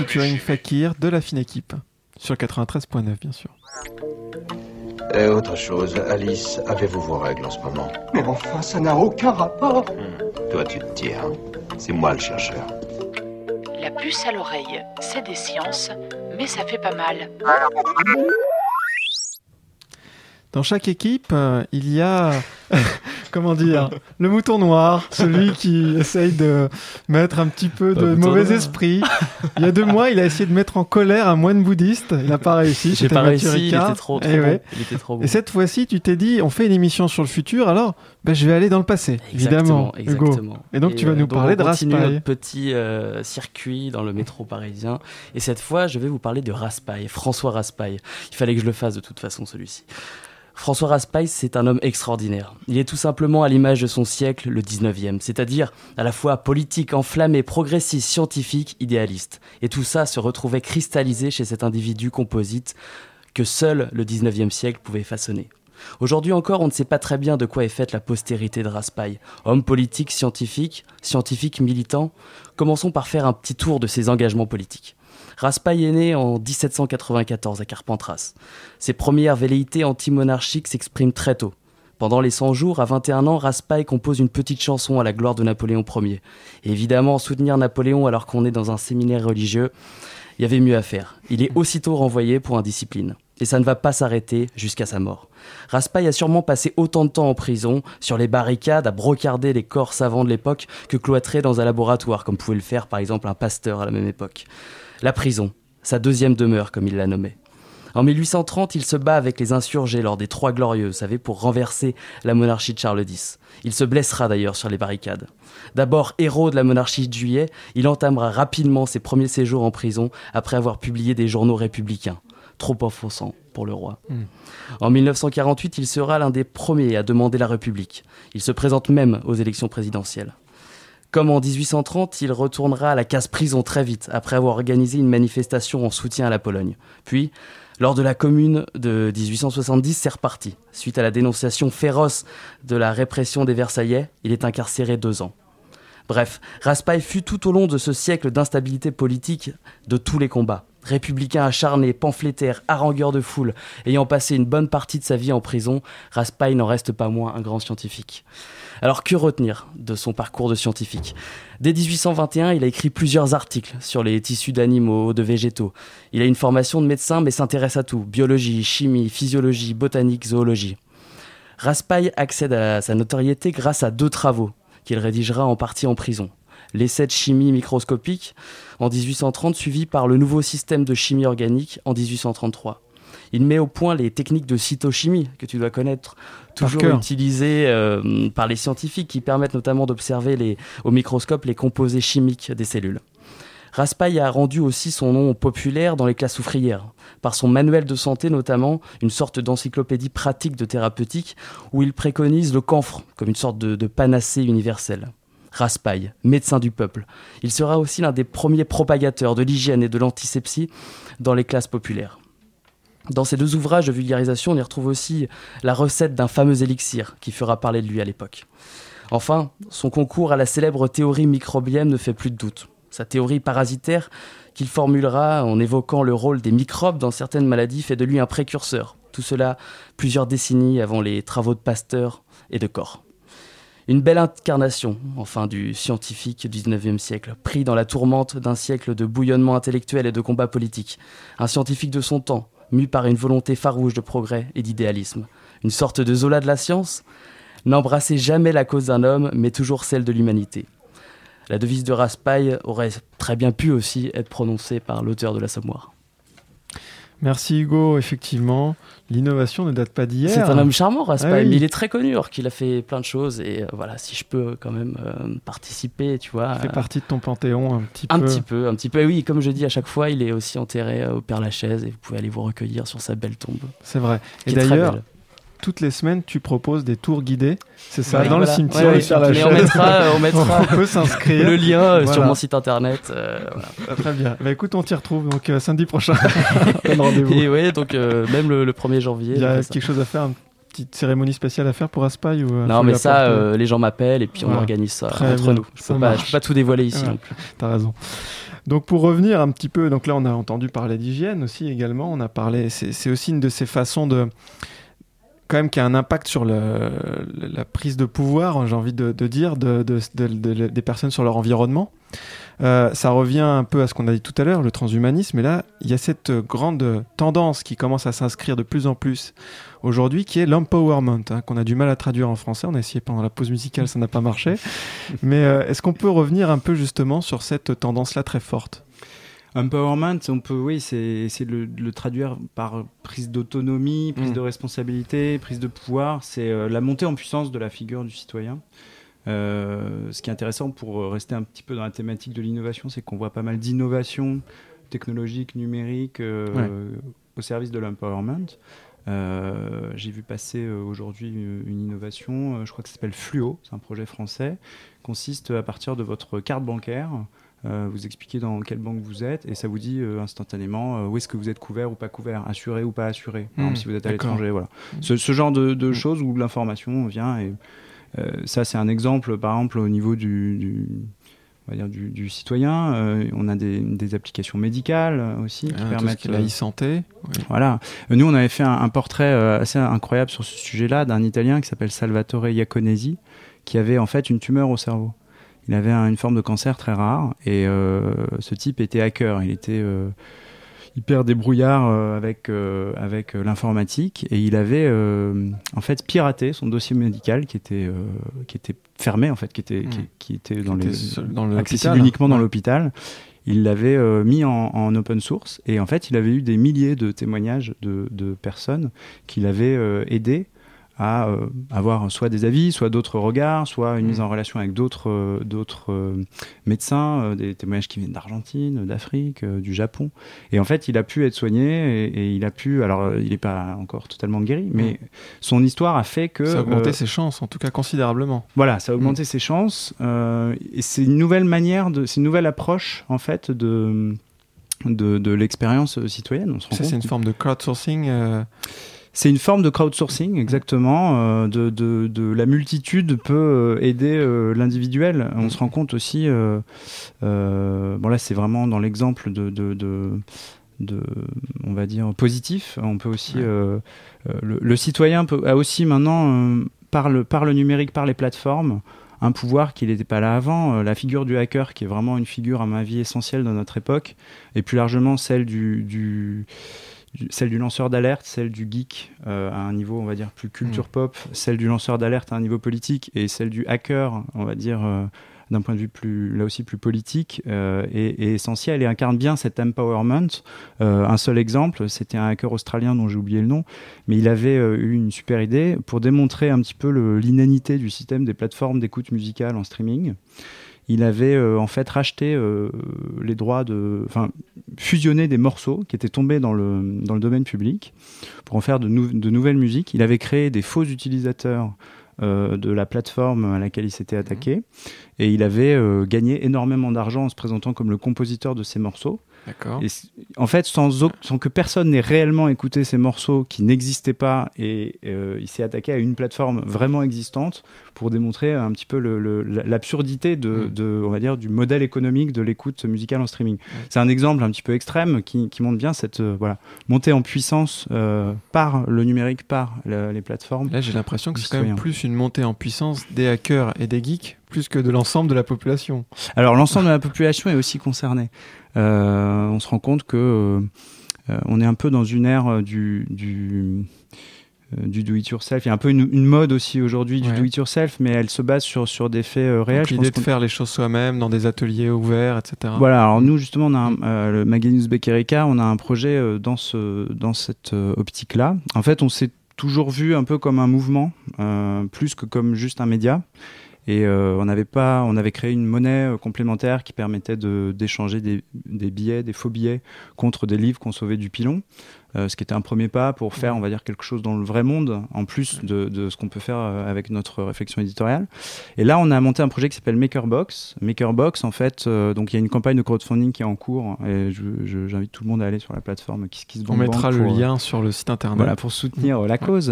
Featuring. Fakir de la fine équipe. Sur 93.9, bien sûr. Et autre chose, Alice, avez-vous vos règles en ce moment? Mais enfin, ça n'a aucun rapport. Toi, tu te tiens. C'est moi le chercheur. La puce à l'oreille, c'est des sciences, mais ça fait pas mal. Dans chaque équipe, euh, il y a, comment dire, le mouton noir, celui qui essaye de mettre un petit peu de Pas mauvais noir. esprit. Il y a deux mois, il a essayé de mettre en colère un moine bouddhiste. Il n'a pas réussi. J'ai pas réussi, il était trop, trop Eh ouais. Il était trop bon. Et cette fois-ci, tu t'es dit, on fait une émission sur le futur, alors ben, je vais aller dans le passé, évidemment, Exactement, Hugo. exactement. Et donc tu vas euh, nous donc parler on de continue Raspail. notre petit euh, circuit dans le métro parisien. Et cette fois, je vais vous parler de Raspail, François Raspail. Il fallait que je le fasse de toute façon, celui-ci. François Raspail, c'est un homme extraordinaire. Il est tout simplement à l'image de son siècle, le 19e, c'est-à-dire à la fois politique, enflammé, progressiste, scientifique, idéaliste. Et tout ça se retrouvait cristallisé chez cet individu composite que seul le 19e siècle pouvait façonner. Aujourd'hui encore, on ne sait pas très bien de quoi est faite la postérité de Raspail. Homme politique, scientifique, scientifique militant, commençons par faire un petit tour de ses engagements politiques. Raspail est né en 1794 à Carpentras. Ses premières velléités anti-monarchiques s'expriment très tôt. Pendant les 100 jours, à 21 ans, Raspail compose une petite chanson à la gloire de Napoléon Ier. Évidemment, soutenir Napoléon alors qu'on est dans un séminaire religieux, il y avait mieux à faire. Il est aussitôt renvoyé pour indiscipline. Et ça ne va pas s'arrêter jusqu'à sa mort. Raspail a sûrement passé autant de temps en prison, sur les barricades, à brocarder les corps savants de l'époque, que cloîtré dans un laboratoire, comme pouvait le faire par exemple un pasteur à la même époque. La prison, sa deuxième demeure, comme il la nommait. En 1830, il se bat avec les insurgés lors des Trois Glorieux, vous savez, pour renverser la monarchie de Charles X. Il se blessera d'ailleurs sur les barricades. D'abord héros de la monarchie de juillet, il entamera rapidement ses premiers séjours en prison après avoir publié des journaux républicains. Trop offensant pour le roi. Mm. En 1948, il sera l'un des premiers à demander la République. Il se présente même aux élections présidentielles. Comme en 1830, il retournera à la casse-prison très vite, après avoir organisé une manifestation en soutien à la Pologne. Puis, lors de la commune de 1870, c'est reparti. Suite à la dénonciation féroce de la répression des Versaillais, il est incarcéré deux ans. Bref, Raspail fut tout au long de ce siècle d'instabilité politique de tous les combats. Républicain acharné, pamphlétaire, harangueur de foule, ayant passé une bonne partie de sa vie en prison, Raspail n'en reste pas moins un grand scientifique. Alors que retenir de son parcours de scientifique? Dès 1821, il a écrit plusieurs articles sur les tissus d'animaux, de végétaux. Il a une formation de médecin mais s'intéresse à tout biologie, chimie, physiologie, botanique, zoologie. Raspail accède à sa notoriété grâce à deux travaux qu'il rédigera en partie en prison. L'essai de chimie microscopique en 1830, suivi par le nouveau système de chimie organique en 1833. Il met au point les techniques de cytochimie que tu dois connaître, toujours utilisées euh, par les scientifiques qui permettent notamment d'observer au microscope les composés chimiques des cellules. Raspail a rendu aussi son nom populaire dans les classes ouvrières, par son manuel de santé notamment, une sorte d'encyclopédie pratique de thérapeutique, où il préconise le camphre comme une sorte de, de panacée universelle. Raspail, médecin du peuple. Il sera aussi l'un des premiers propagateurs de l'hygiène et de l'antisepsie dans les classes populaires. Dans ces deux ouvrages de vulgarisation, on y retrouve aussi la recette d'un fameux élixir qui fera parler de lui à l'époque. Enfin, son concours à la célèbre théorie microbienne ne fait plus de doute. Sa théorie parasitaire, qu'il formulera en évoquant le rôle des microbes dans certaines maladies, fait de lui un précurseur. Tout cela plusieurs décennies avant les travaux de Pasteur et de Corps. Une belle incarnation, enfin, du scientifique du 19e siècle, pris dans la tourmente d'un siècle de bouillonnement intellectuel et de combat politique. Un scientifique de son temps, mu par une volonté farouche de progrès et d'idéalisme. Une sorte de Zola de la science N'embrassez jamais la cause d'un homme, mais toujours celle de l'humanité. La devise de Raspail aurait très bien pu aussi être prononcée par l'auteur de l'Assommoir. Merci Hugo, effectivement, l'innovation ne date pas d'hier. C'est un homme charmant, Raspail, Ah oui. il est très connu, alors qu'il a fait plein de choses. Et euh, voilà, si je peux quand même euh, participer, tu vois. Il fait euh, partie de ton panthéon un petit un peu. petit peu, un petit peu. Et oui, comme je dis à chaque fois, il est aussi enterré euh, au Père Lachaise et vous pouvez aller vous recueillir sur sa belle tombe. C'est vrai. Et d'ailleurs. Toutes les semaines, tu proposes des tours guidés. C'est ça, Ouais, dans voilà. le cimetière Ouais, Père mais on mettra, on mettra on peut s'inscrire. le lien euh, sur mon site internet. euh, voilà. Très bien. Bah, écoute, on t'y retrouve donc euh, samedi prochain. Et ouais, donc euh, même le, le 1er janvier. Il y a ça. quelque chose à faire. petite cérémonie spéciale à faire pour Aspaille ou, euh, Non, mais ça, euh, les gens m'appellent et puis on organise ça Très entre bien, nous. Je ça peux, pas, peux tout dévoiler ici non plus. T'as raison. Donc pour revenir un petit peu, donc là on a entendu parler d'hygiène aussi également. On a parlé, c'est aussi une de ces façons de quand même qui a un impact sur le- la prise de pouvoir, j'ai envie de, de dire, de, de- de- de- des personnes sur leur environnement. Euh, ça revient un peu à ce qu'on a dit tout à l'heure, le transhumanisme. Et là, il y a cette grande tendance qui commence à s'inscrire de plus en plus aujourd'hui, qui est l'empowerment, hein, qu'on a du mal à traduire en français. On a essayé pendant la pause musicale, ça n'a pas marché. Mais euh, est-ce qu'on peut revenir un peu justement sur cette tendance-là très forte? Empowerment, on peut, oui, c'est essayer de le, le traduire par prise d'autonomie, prise Mm. de responsabilité, prise de pouvoir. C'est euh, la montée en puissance de la figure du citoyen. Euh, ce qui est intéressant pour euh, rester un petit peu dans la thématique de l'innovation, c'est qu'on voit pas mal d'innovations technologiques, numériques euh, au service de l'empowerment. Euh, J'ai vu passer euh, aujourd'hui une, une innovation, euh, je crois que ça s'appelle Fluo, c'est un projet français, consiste à partir de votre carte bancaire, vous expliquez dans quelle banque vous êtes et ça vous dit euh, instantanément euh, où est-ce que vous êtes couvert ou pas couvert, assuré ou pas assuré, Mmh, exemple si vous êtes à l'étranger. Voilà. Mmh. Ce, ce genre de, de choses où l'information vient et euh, ça c'est un exemple par exemple au niveau du, du- on va dire du, du citoyen. Euh, on a des, des applications médicales euh, aussi qui Ah, tout ce permettent qui la euh, e-santé. Oui. voilà. Euh, Nous, on avait fait un, un portrait euh, assez incroyable sur ce sujet-là d'un Italien qui s'appelle Salvatore Iaconesi, qui avait en fait une tumeur au cerveau. Il avait un- une forme de cancer très rare et euh, ce type était hacker. Il était euh, hyper débrouillard euh, avec, euh, avec l'informatique et il avait euh, en fait piraté son dossier médical qui était, euh, qui était fermé en fait, qui était, qui, qui était dans Qui les, était seul- dans accessible uniquement dans l'hôpital. Il l'avait mis en, en open source et en fait il avait eu des milliers de témoignages de, de personnes qui l'avaient euh, aidé à euh, avoir soit des avis, soit d'autres regards, soit une Mm. mise en relation avec d'autres euh, d'autres euh, médecins, des témoignages qui viennent d'Argentine, d'Afrique, du Japon. Et en fait, il a pu être soigné et, et il a pu. Alors, il n'est pas encore totalement guéri, mais son histoire a fait que Ça a augmenté ses chances, en tout cas considérablement. voilà, ça a augmenté ses chances. et c'est une nouvelle manière, c'est une nouvelle approche en fait de de, de l'expérience citoyenne. On se rend Ça, c'est une forme de crowdsourcing. euh, c'est une forme de crowdsourcing, exactement. euh, de, de, de la multitude peut euh, aider euh, l'individuel. On se rend compte aussi. bon, là, c'est vraiment dans l'exemple de, de, de, de, on va dire, positif. On peut aussi. euh, le, le citoyen peut, a aussi maintenant, euh, par, le, par le numérique, par les plateformes, un pouvoir qui n'était pas là avant. Euh, la figure du hacker, qui est vraiment une figure, à ma vie, essentielle dans notre époque, et plus largement celle du- celle du lanceur d'alerte, celle du geek euh, à un niveau, on va dire, plus culture pop, celle du lanceur d'alerte à un niveau politique, et celle du hacker, on va dire, euh, d'un point de vue plus, là aussi plus politique, euh, est, est essentielle et incarne bien cet empowerment. Euh, un seul exemple, c'était un hacker australien dont j'ai oublié le nom, mais il avait eu une super idée pour démontrer un petit peu l'inanité du système des plateformes d'écoute musicale en streaming. Il avait euh, en fait racheté euh, les droits de, enfin, fusionné des morceaux qui étaient tombés dans le, dans le domaine public pour en faire de, nou- de nouvelles musiques. Il avait créé des faux utilisateurs euh, de la plateforme à laquelle il s'était attaqué et il avait gagné énormément d'argent en se présentant comme le compositeur de ces morceaux. Et en fait, sans, que personne n'ait réellement écouté ces morceaux qui n'existaient pas, et euh, il s'est attaqué à une plateforme vraiment existante pour démontrer un petit peu l'absurdité de, Mm. de, on va dire, du modèle économique de l'écoute musicale en streaming. C'est un exemple un petit peu extrême qui, qui montre bien cette euh, voilà, montée en puissance euh, par le numérique, par la- les plateformes. Là, j'ai l'impression que c'est quand même plus une montée en puissance des hackers et des geeks, plus que de l'ensemble de la population. Alors l'ensemble de la population est aussi concernée. Euh, on se rend compte que euh, euh, on est un peu dans une ère du, du, du do it yourself. Il y a un peu une, une mode aussi aujourd'hui du Ouais. do it yourself, mais elle se base sur, sur des faits euh, réels. L'idée de faire les choses soi-même dans des ateliers ouverts, etc. Voilà, alors nous justement, on a un- euh, le Maganius Beckerica, on a un projet euh, dans, ce, dans cette optique-là. En fait, on s'est toujours vu un peu comme un mouvement, plus que comme juste un média. Et euh, on avait pas, on avait créé une monnaie euh, complémentaire qui permettait d'échanger des, des billets, des faux billets contre des livres qu'on sauvait du pilon. Euh, ce qui était un premier pas pour faire, on va dire, quelque chose dans le vrai monde, en plus de, de ce qu'on peut faire euh, avec notre réflexion éditoriale. Et là, on a monté un projet qui s'appelle Makerbox. Makerbox, en fait, euh, donc il y a une campagne de crowdfunding qui est en cours, et j'invite tout le monde à aller sur la plateforme KissKissBankBank On mettra le pour, lien sur le site internet. voilà, pour soutenir la cause.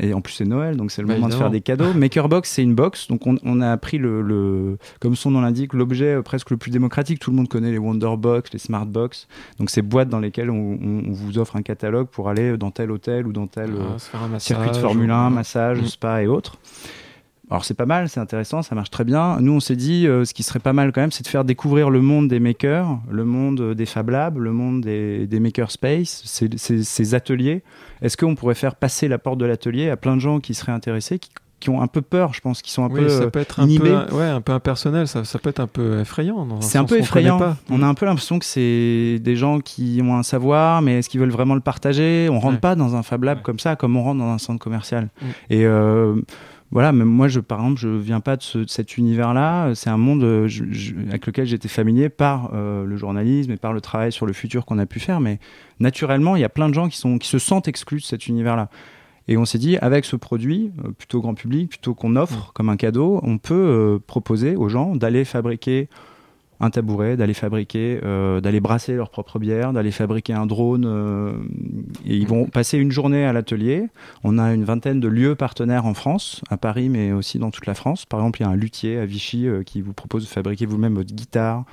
et en plus, c'est Noël, donc c'est le Bah, moment de faire des cadeaux. Makerbox, c'est une box. Donc, on, on a pris, le, le- comme son nom l'indique, l'objet presque le plus démocratique. Tout le monde connaît les Wonderbox, les Smartbox. Donc, ces boîtes dans lesquelles on, on- on vous offre un catalogue pour aller dans tel hôtel ou dans tel Ah, euh, circuit de Formule ou- 1, massage, Mm. spa et autres. Alors c'est pas mal, c'est intéressant, ça marche très bien. Nous on s'est dit, euh, ce qui serait pas mal quand même, c'est de faire découvrir le monde des makers, le monde euh, des Fab Labs, le monde des, des makerspace, ces, ces, ces ateliers. Est-ce qu'on pourrait faire passer la porte de l'atelier à plein de gens qui seraient intéressés, qui, qui ont un peu peur, je pense, qui sont un Oui, peu ça peut être un inhibés peu, ouais, un peu impersonnel, ça, ça peut être un peu effrayant. c'est un peu effrayant. On a un peu l'impression que c'est des gens qui ont un savoir, mais est-ce qu'ils veulent vraiment le partager? On rentre Ouais. pas dans un Fab Lab comme ça, comme on rentre dans un centre commercial. Mm. Et euh, voilà, même moi, je, par exemple, je viens pas de, ce- de cet univers-là. C'est un monde euh, je- je- avec lequel j'étais familier par euh, le journalisme et par le travail sur le futur qu'on a pu faire. Mais naturellement, il y a plein de gens qui, sont, qui se sentent exclus de cet univers-là. Et on s'est dit, avec ce produit, euh, plutôt grand public, plutôt qu'on offre comme un cadeau, on peut euh, proposer aux gens d'aller fabriquer un tabouret, d'aller fabriquer, euh, d'aller brasser leur propre bière, d'aller fabriquer un drone. euh, et ils vont passer une journée à l'atelier. On a une vingtaine de lieux partenaires en France, à Paris, mais aussi dans toute la France. Par exemple, il y a un luthier à Vichy euh, qui vous propose de fabriquer vous-même votre guitare.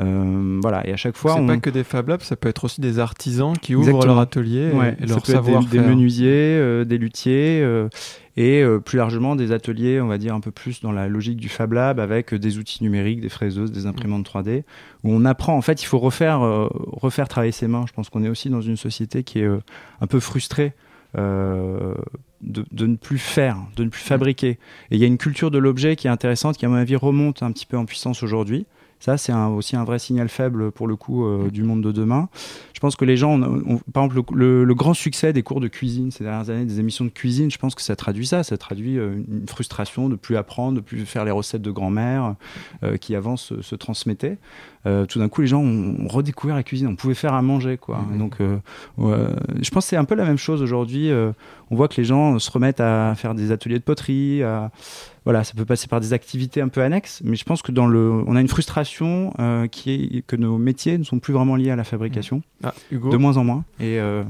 Euh, voilà, et à chaque fois, C'est on... pas que des Fab Labs, ça peut être aussi des artisans qui ouvrent Exactement. leur atelier et- Ouais, et, leur être des- savoir des, menuisiers, euh, des luthiers euh, et euh, plus largement des ateliers, on va dire un peu plus dans la logique du Fab Lab avec euh, des outils numériques, des fraiseuses, des imprimantes 3D où on apprend. En fait, il faut refaire euh, refaire travailler ses mains. Je pense qu'on est aussi dans une société qui est euh, un peu frustrée. euh, de, de ne plus faire, de ne plus fabriquer. Et il y a une culture de l'objet qui est intéressante, qui à mon avis remonte un petit peu en puissance aujourd'hui. Ça, c'est aussi un vrai signal faible pour le coup euh, du monde de demain. Je pense que les gens, ont- ont- par exemple, le, grand succès des cours de cuisine ces dernières années, des émissions de cuisine, je pense que ça traduit ça. Ça traduit euh, une frustration de plus apprendre, de plus faire les recettes de grand-mère euh, qui avant se, se transmettaient. Euh, tout d'un coup, les gens ont, redécouvert la cuisine. On pouvait faire à manger, quoi. Mhm. Et donc, euh, je pense que c'est un peu la même chose aujourd'hui. On voit que les gens se remettent à faire des ateliers de poterie. À, voilà, ça peut passer par des activités un peu annexes, mais je pense que dans le, on a une frustration euh, qui est que nos métiers ne sont plus vraiment liés à la fabrication, Ah, Hugo de moins en moins. Et euh,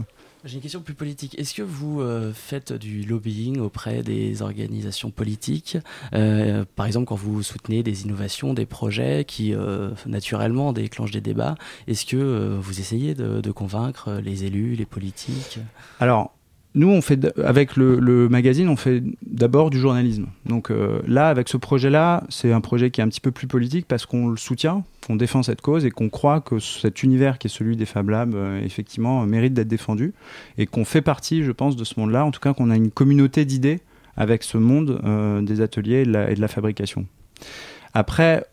J'ai une question plus politique. Est-ce que vous euh, faites du lobbying auprès des organisations politiques Euh, Par exemple, quand vous soutenez des innovations, des projets qui euh, naturellement déclenchent des débats, est-ce que euh, vous essayez de, de convaincre les élus, les politiques? Alors, nous, on fait avec le, magazine, on fait d'abord du journalisme. Donc euh, là, avec ce projet-là, c'est un projet qui est un petit peu plus politique parce qu'on le soutient, qu'on défend cette cause et qu'on croit que cet univers qui est celui des Fab Labs, euh, effectivement, euh, mérite d'être défendu et qu'on fait partie, je pense, de ce monde-là. En tout cas, qu'on a une communauté d'idées avec ce monde des ateliers et de la, fabrication. Après,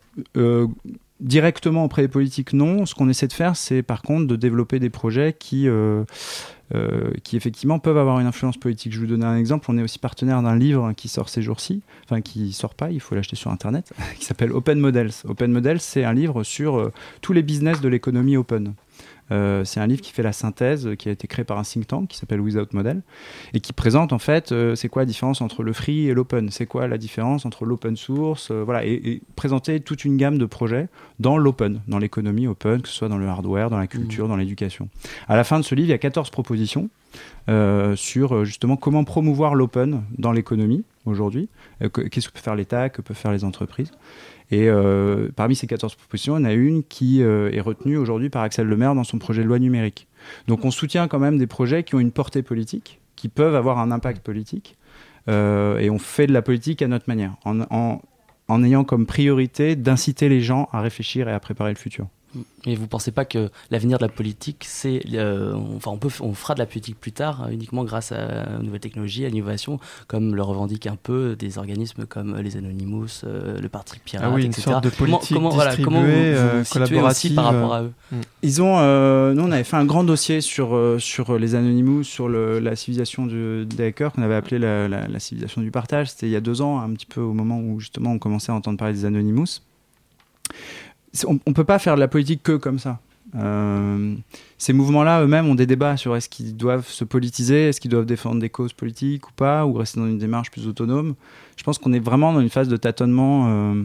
directement auprès des politiques, non. Ce qu'on essaie de faire, c'est par contre de développer des projets qui, euh, qui effectivement peuvent avoir une influence politique. Je vais vous donner un exemple. On est aussi partenaire d'un livre qui sort ces jours-ci, enfin qui sort pas, il faut l'acheter sur Internet, qui s'appelle Open Models. Open Models, c'est un livre sur euh, tous les business de l'économie open. Euh, c'est un livre qui fait la synthèse, euh, qui a été créé par un think tank qui s'appelle Without Model et qui présente en fait euh, c'est quoi la différence entre le free et l'open, c'est quoi la différence entre l'open source, euh, voilà, et, et présenter toute une gamme de projets dans l'open, dans l'économie open, que ce soit dans le hardware, dans la culture, dans l'éducation. À la fin de ce livre, il y a 14 propositions sur euh, justement comment promouvoir l'open dans l'économie aujourd'hui, Euh, que- qu'est-ce que peut faire l'État, que peuvent faire les entreprises. Et euh, parmi ces 14 propositions, en a une qui euh, est retenue aujourd'hui par Axel Lemaire dans son projet de loi numérique. Donc on soutient quand même des projets qui ont une portée politique, qui peuvent avoir un impact politique, euh, et on fait de la politique à notre manière, en ayant comme priorité d'inciter les gens à réfléchir et à préparer le futur. Et vous pensez pas que l'avenir de la politique, c'est, euh, on- enfin, on peut, on fera de la politique plus tard euh, uniquement grâce à, aux nouvelles technologies, à l'innovation, comme le revendiquent un peu des organismes comme les Anonymous, euh, le Parti Pirate, Ah oui, une etc. sorte de politique comment, voilà, comment vous, distribuée, vous euh, vous situez aussi par rapport à eux? Ils ont, euh, nous on avait fait un grand dossier sur, euh, sur les Anonymous, sur le- la civilisation de- des hackers qu'on avait appelé la, la- la civilisation du partage. C'était il y a deux ans, un petit peu au moment où justement on commençait à entendre parler des Anonymous. On ne peut pas faire de la politique que comme ça. Euh, ces mouvements-là eux-mêmes ont des débats sur est-ce qu'ils doivent se politiser, est-ce qu'ils doivent défendre des causes politiques ou pas, ou rester dans une démarche plus autonome. Je pense qu'on est vraiment dans une phase de tâtonnement. Euh,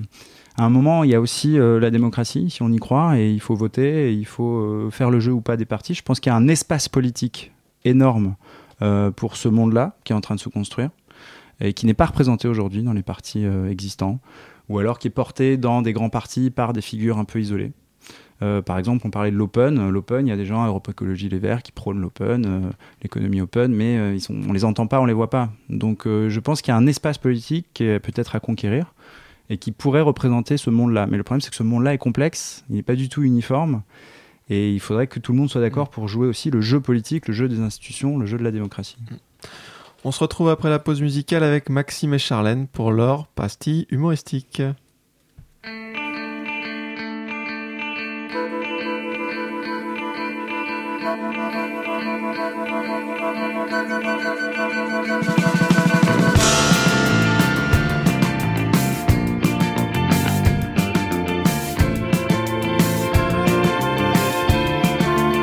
à un moment, il y a aussi euh, la démocratie, si on y croit, et il faut voter, et il faut faire le jeu ou pas des partis. Je pense qu'il y a un espace politique énorme pour ce monde-là qui est en train de se construire et qui n'est pas représenté aujourd'hui dans les partis existants, ou alors qui est porté dans des grands partis par des figures un peu isolées. Euh, par exemple, on parlait de l'open. L'open, il y a des gens à Europe Écologie Les Verts qui prônent l'open, euh, l'économie open, mais euh, ils sont, on les entend pas, on les voit pas. Donc, euh, je pense qu'il y a un espace politique qui est peut-être à conquérir et qui pourrait représenter ce monde-là. Mais le problème, c'est que ce monde-là est complexe, il n'est pas du tout uniforme, et il faudrait que tout le monde soit d'accord pour jouer aussi le jeu politique, le jeu des institutions, le jeu de la démocratie. On se retrouve après la pause musicale avec Maxime et Charlène pour leur pastille humoristique.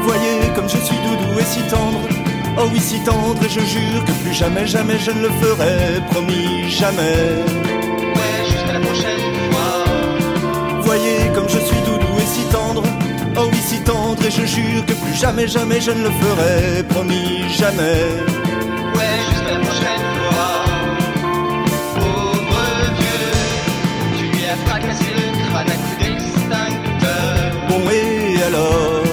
Voyez comme je suis doudou et si tendre. Oh oui, si tendre, et je jure que plus jamais, jamais je ne le ferai. Promis, jamais. Ouais, jusqu'à la prochaine fois. Voyez comme je suis doudou et si tendre. Oh oui, si tendre, et je jure que plus jamais, jamais je ne le ferai. Promis, jamais. Ouais, jusqu'à la prochaine fois. Pauvre vieux, tu lui as fracassé le crâne à coups d'extincteur. Bon, et alors?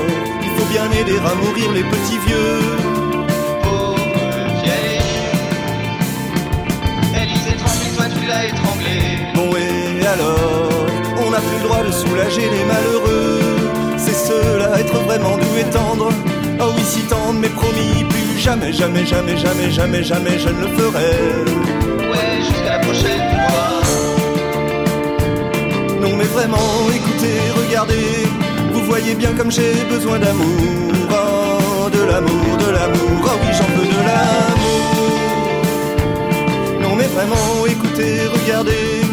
Il faut bien aider à mourir les petits vieux. Alors, on n'a plus le droit de soulager les malheureux. C'est cela, être vraiment doux et tendre. Oh oui, si tendre, mais promis, plus jamais, jamais, jamais, jamais, jamais, jamais, je ne le ferai. Ouais, jusqu'à la prochaine fois. Non mais vraiment, écoutez, regardez, vous voyez bien comme j'ai besoin d'amour. Oh, de l'amour, de l'amour, oh oui, j'en veux de l'amour. Non mais vraiment, écoutez, regardez,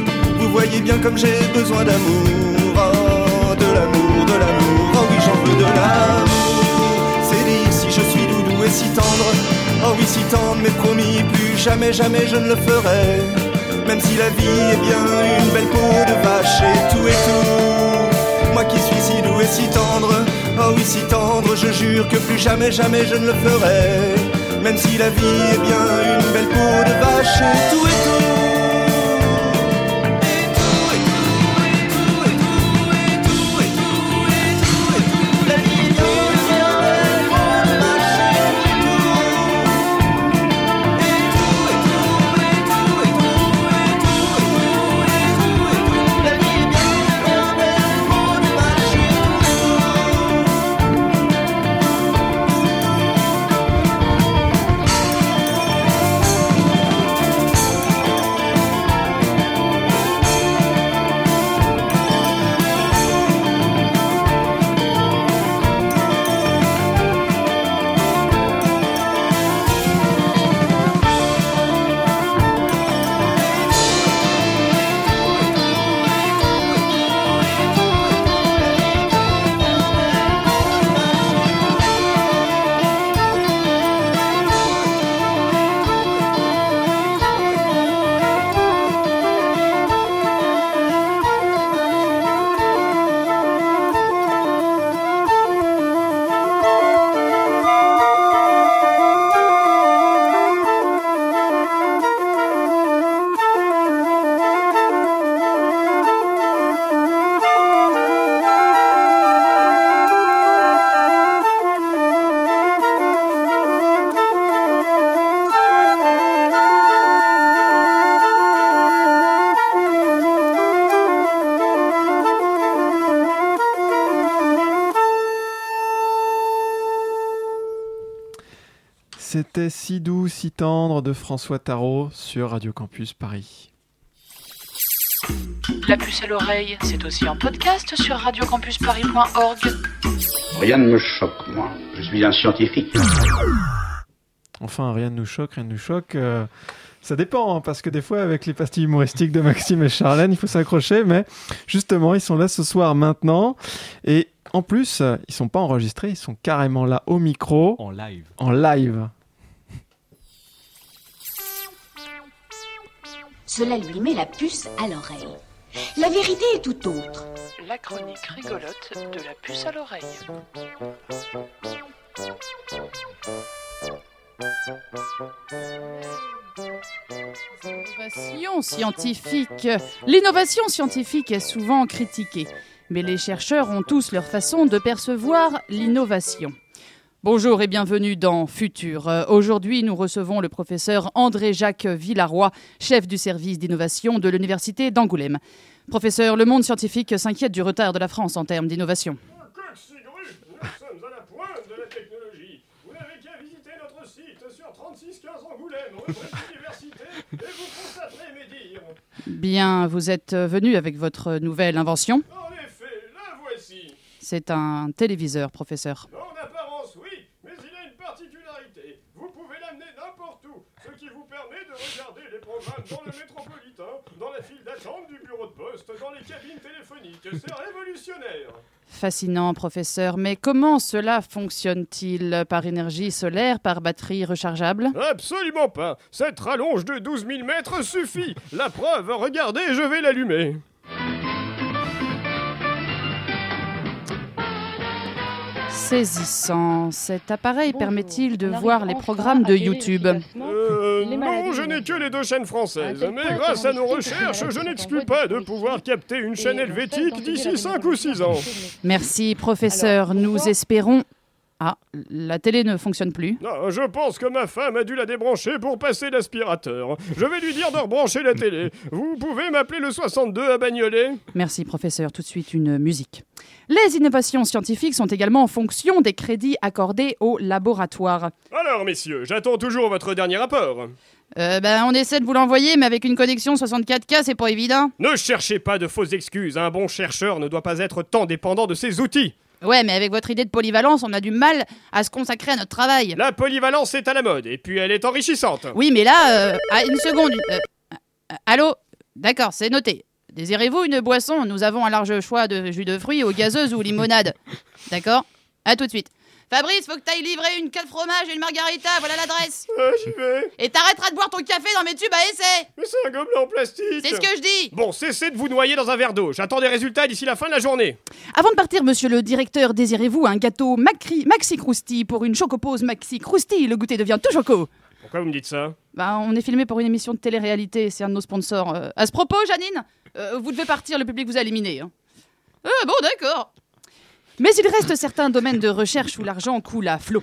voyez bien comme j'ai besoin d'amour. Oh, de l'amour, de l'amour, oh oui, j'en veux de l'amour. C'est dire si je suis doudou et si tendre, oh oui, si tendre, mais promis, plus jamais, jamais je ne le ferai. Même si la vie est bien une belle peau de vache et tout et tout. Moi qui suis si doux et si tendre, oh oui si tendre, je jure que plus jamais, jamais je ne le ferai. Même si la vie est bien une belle peau de vache et tout et tout. Si doux, si tendre de François Tarot sur Radio Campus Paris. La puce à l'oreille, c'est aussi en podcast sur radiocampusparis.org. Rien ne me choque, moi. Je suis un scientifique. Enfin, rien ne nous choque, rien ne nous choque. euh, ça dépend, hein, parce que des fois, avec les pastilles humoristiques de Maxime et Charlène, il faut s'accrocher, mais justement, ils sont là ce soir maintenant. Et En plus, ils sont pas enregistrés, ils sont carrément là au micro. En live. En live. Cela lui met la puce à l'oreille. La vérité est tout autre. La chronique rigolote de la puce à l'oreille. L'innovation scientifique. L'innovation scientifique est souvent critiquée, mais les chercheurs ont tous leur façon de percevoir l'innovation. Bonjour et bienvenue dans Futur. Euh, Aujourd'hui, nous recevons le professeur André-Jacques Villaroy, chef du service d'innovation de l'Université d'Angoulême. Professeur, le monde scientifique s'inquiète du retard de la France en termes d'innovation. Nous sommes à la pointe de la technologie. Vous n'avez qu'à visiter notre site sur 3615 Angoulême, rue Université, et vous constaterez mes dires. Bien, vous êtes venu avec votre nouvelle invention. En effet, la voici. C'est un téléviseur, professeur apparence, oui, mais il a une particularité. Vous pouvez l'amener n'importe où, ce qui vous permet de regarder les programmes dans le métropolitain, dans la file d'attente du bureau de poste, dans les cabines téléphoniques. C'est révolutionnaire. Fascinant, professeur. Mais comment cela fonctionne-t-il? Par énergie solaire, par batterie rechargeable? Absolument pas. Cette rallonge de 12 000 mètres suffit. La preuve, regardez, je vais l'allumer. Saisissant. Cet appareil permet-il de voir les programmes de YouTube Euh, non, je n'ai que les deux chaînes françaises. Mais grâce à nos recherches, je n'exclus pas de pouvoir capter une chaîne helvétique d'ici 5 ou 6 ans. Merci, professeur. Nous espérons. Ah, la télé ne fonctionne plus. Non, je pense que ma femme a dû la débrancher pour passer l'aspirateur. Je vais lui dire de rebrancher la télé. Vous pouvez m'appeler le 62 à Bagnolet Merci, professeur. Tout de suite, une musique. Les innovations scientifiques sont également en fonction des crédits accordés aux laboratoires. Alors, messieurs, j'attends toujours votre dernier rapport. Euh, ben, on essaie de vous l'envoyer, mais avec une connexion 64K, c'est pas évident. Ne cherchez pas de fausses excuses. Un bon chercheur ne doit pas être tant dépendant de ses outils. Ouais, mais avec votre idée de polyvalence, on a du mal à se consacrer à notre travail. La polyvalence est à la mode, et puis elle est enrichissante. Oui, mais là, euh, une seconde. euh, euh, allô? D'accord, c'est noté. Désirez-vous une boisson? Nous avons un large choix de jus de fruits, aux gazeuses ou limonade. D'accord? À tout de suite. Fabrice, faut que t'ailles livrer une de fromage et une margarita, voilà l'adresse. j'y vais. Et t'arrêteras de boire ton café dans mes tubes à essai. Mais c'est un gobelet en plastique. C'est ce que je dis. Bon, cessez de vous noyer dans un verre d'eau. J'attends des résultats d'ici la fin de la journée. Avant de partir, monsieur le directeur, désirez-vous un gâteau Macri, Maxi Crousti pour une chocopause Maxi Crousti Le goûter devient tout choco. Pourquoi vous me dites ça Bah, on est filmé pour une émission de télé-réalité, c'est un de nos sponsors. Euh, à ce propos, Janine, euh, vous devez partir, le public vous a éliminé. hein. Ah bon, d'accord. Mais il reste certains domaines de recherche où l'argent coule à flot.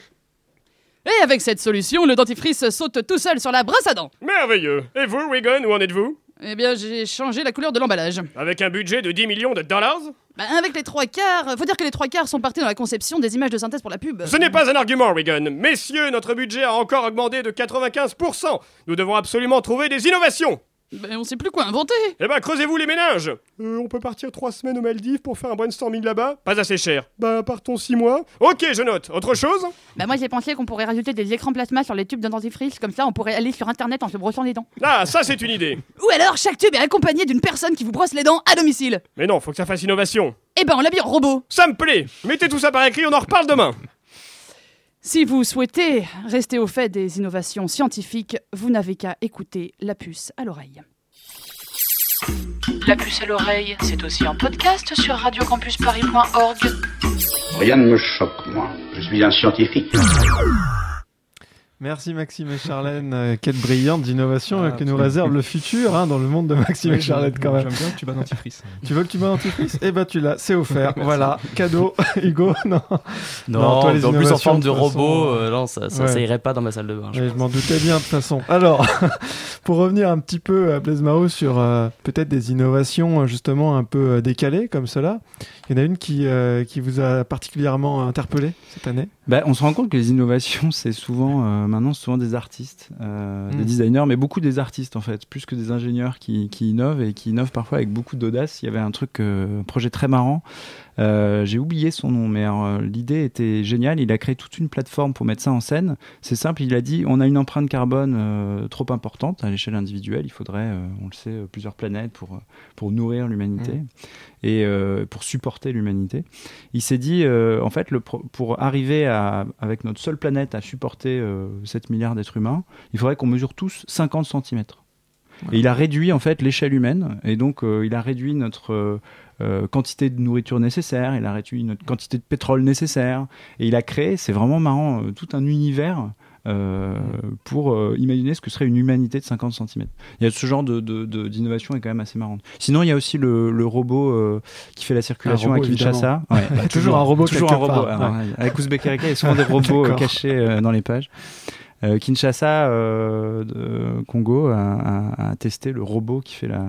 Et avec cette solution, le dentifrice saute tout seul sur la brosse à dents. Merveilleux. Et vous, Wigan, où en êtes-vous Eh bien, j'ai changé la couleur de l'emballage. Avec un budget de 10 millions de dollars Bah, avec les trois quarts, faut dire que les trois quarts sont partis dans la conception des images de synthèse pour la pub. Ce n'est pas un argument, Wigan. Messieurs, notre budget a encore augmenté de 95%. Nous devons absolument trouver des innovations. Ben, on sait plus quoi inventer. Eh ben, creusez-vous les ménages Euh, on peut partir trois semaines aux Maldives pour faire un brainstorming là-bas Pas assez cher. Bah, partons six mois. Ok, je note. Autre chose? Bah, moi, j'ai pensé qu'on pourrait rajouter des écrans plasma sur les tubes d'un dentifrice, comme ça, on pourrait aller sur internet en se brossant les dents. Ah, ça, c'est une idée. Ou alors, chaque tube est accompagné d'une personne qui vous brosse les dents à domicile. Mais non, faut que ça fasse innovation. Eh ben, on l'habille en robot. Ça me plaît. Mettez tout ça par écrit, on en reparle demain. Si vous souhaitez rester au fait des innovations scientifiques, vous n'avez qu'à écouter la puce à l'oreille. La puce à l'oreille, c'est aussi en podcast sur radiocampusparis.org. Rien ne me choque, moi. Je suis un scientifique. Merci Maxime et Charlène. Euh, quelle brillante innovation Ah, que nous réserve le futur hein, dans le monde de Maxime et Charlène j'aime- quand même. j'aime bien le tuba dentifrice. tu veux le tuba dentifrice? Eh ben tu l'as, c'est offert. Voilà, cadeau. Hugo, non. Non, toi, les en plus en forme de robot, euh, euh, non, ça, ça, ouais. ça irait pas dans ma salle de bain. je m'en doutais bien de toute façon. Alors, pour revenir un petit peu à Blaise Mao sur euh, peut-être des innovations euh, justement un peu décalées comme cela, il y en a une qui, euh, qui vous a particulièrement interpellé cette année? Bah, on se rend compte que les innovations, c'est souvent euh, maintenant, souvent des artistes, euh, des designers, mais beaucoup des artistes en fait, plus que des ingénieurs qui, qui innovent et qui innovent parfois avec beaucoup d'audace. Il y avait un truc, euh, un projet très marrant. Euh, J'ai oublié son nom, mais euh, l'idée était géniale. Il a créé toute une plateforme pour mettre ça en scène. C'est simple, il a dit on a une empreinte carbone euh, trop importante à l'échelle individuelle. Il faudrait, on le sait, plusieurs planètes pour, pour nourrir l'humanité Mm. et pour supporter l'humanité. Il s'est dit, en fait, le pro- pour arriver à, avec notre seule planète à supporter euh, 7 milliards d'êtres humains, il faudrait qu'on mesure tous 50 cm. Et il a réduit en fait l'échelle humaine, et donc euh, il a réduit notre euh, euh, quantité de nourriture nécessaire, il a réduit notre quantité de pétrole nécessaire, et il a créé, c'est vraiment marrant, euh, tout un univers pour imaginer ce que serait une humanité de 50 cm. Il y a ce genre de, de- de- d'innovation est quand même assez marrante. Sinon, il y a aussi le, le robot qui fait la circulation robot, à Kinshasa. Bah, toujours un robot Toujours un robot. part, Alors, ouais. Avec Ouzbek Erika, il y a souvent des robots cachés dans les pages. Euh, Kinshasa, euh, de Congo, a, a- a testé le robot qui fait la,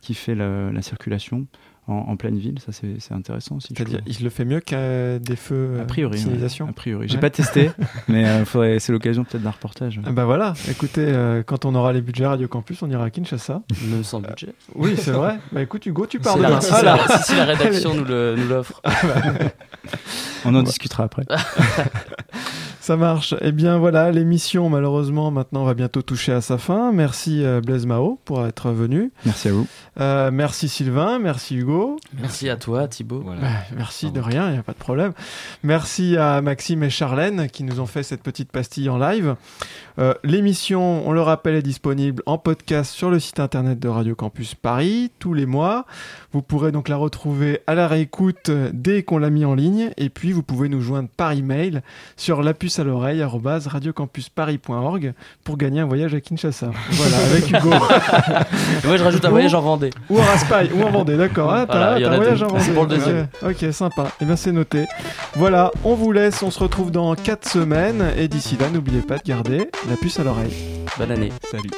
qui fait la, la circulation en, en pleine ville. Ça, c'est intéressant aussi. C'est-à-dire, il le fait mieux qu'à des feux A priori, de ouais. signalisation a priori. J'ai Ouais. pas testé, mais euh, c'est l'occasion peut-être d'un reportage. Ah bah voilà, écoutez, euh, quand on aura les budgets Radio Campus, on ira à Kinshasa. Même sans budget. Oui, c'est vrai. Bah écoute, Hugo, tu pars demain. si Voilà. la- si- si la rédaction nous le- nous l'offre. On en Ouais. discutera après. Ça marche. Eh bien voilà, l'émission malheureusement maintenant va bientôt toucher à sa fin. Merci euh, Blaise Mao pour être venu. Merci à vous. Euh, merci Sylvain, merci Hugo. Merci à toi, Thibaut. Bah, merci de rien, il n'y a pas de problème. Merci à Maxime et Charlène qui nous ont fait cette petite pastille en live. Euh, L'émission, on le rappelle, est disponible en podcast sur le site internet de Radio Campus Paris tous les mois. Vous pourrez donc la retrouver à la réécoute dès qu'on l'a mis en ligne. Et puis vous pouvez nous joindre par email sur la puce à l'oreille radiocampusparis.org pour gagner un voyage à Kinshasa. Voilà, avec Hugo. Et moi, je rajoute un Ou- voyage en Vendée. Ou à Raspail, ou en Vendée, d'accord. Ah, t'as Voilà, en un voyage deux. en Vendée. C'est pour le deuxième. Ok, ok, sympa. Et bien c'est noté. Voilà, on vous laisse, on se retrouve dans 4 semaines. Et d'ici là, n'oubliez pas de garder la puce à l'oreille. Bonne année. Salut.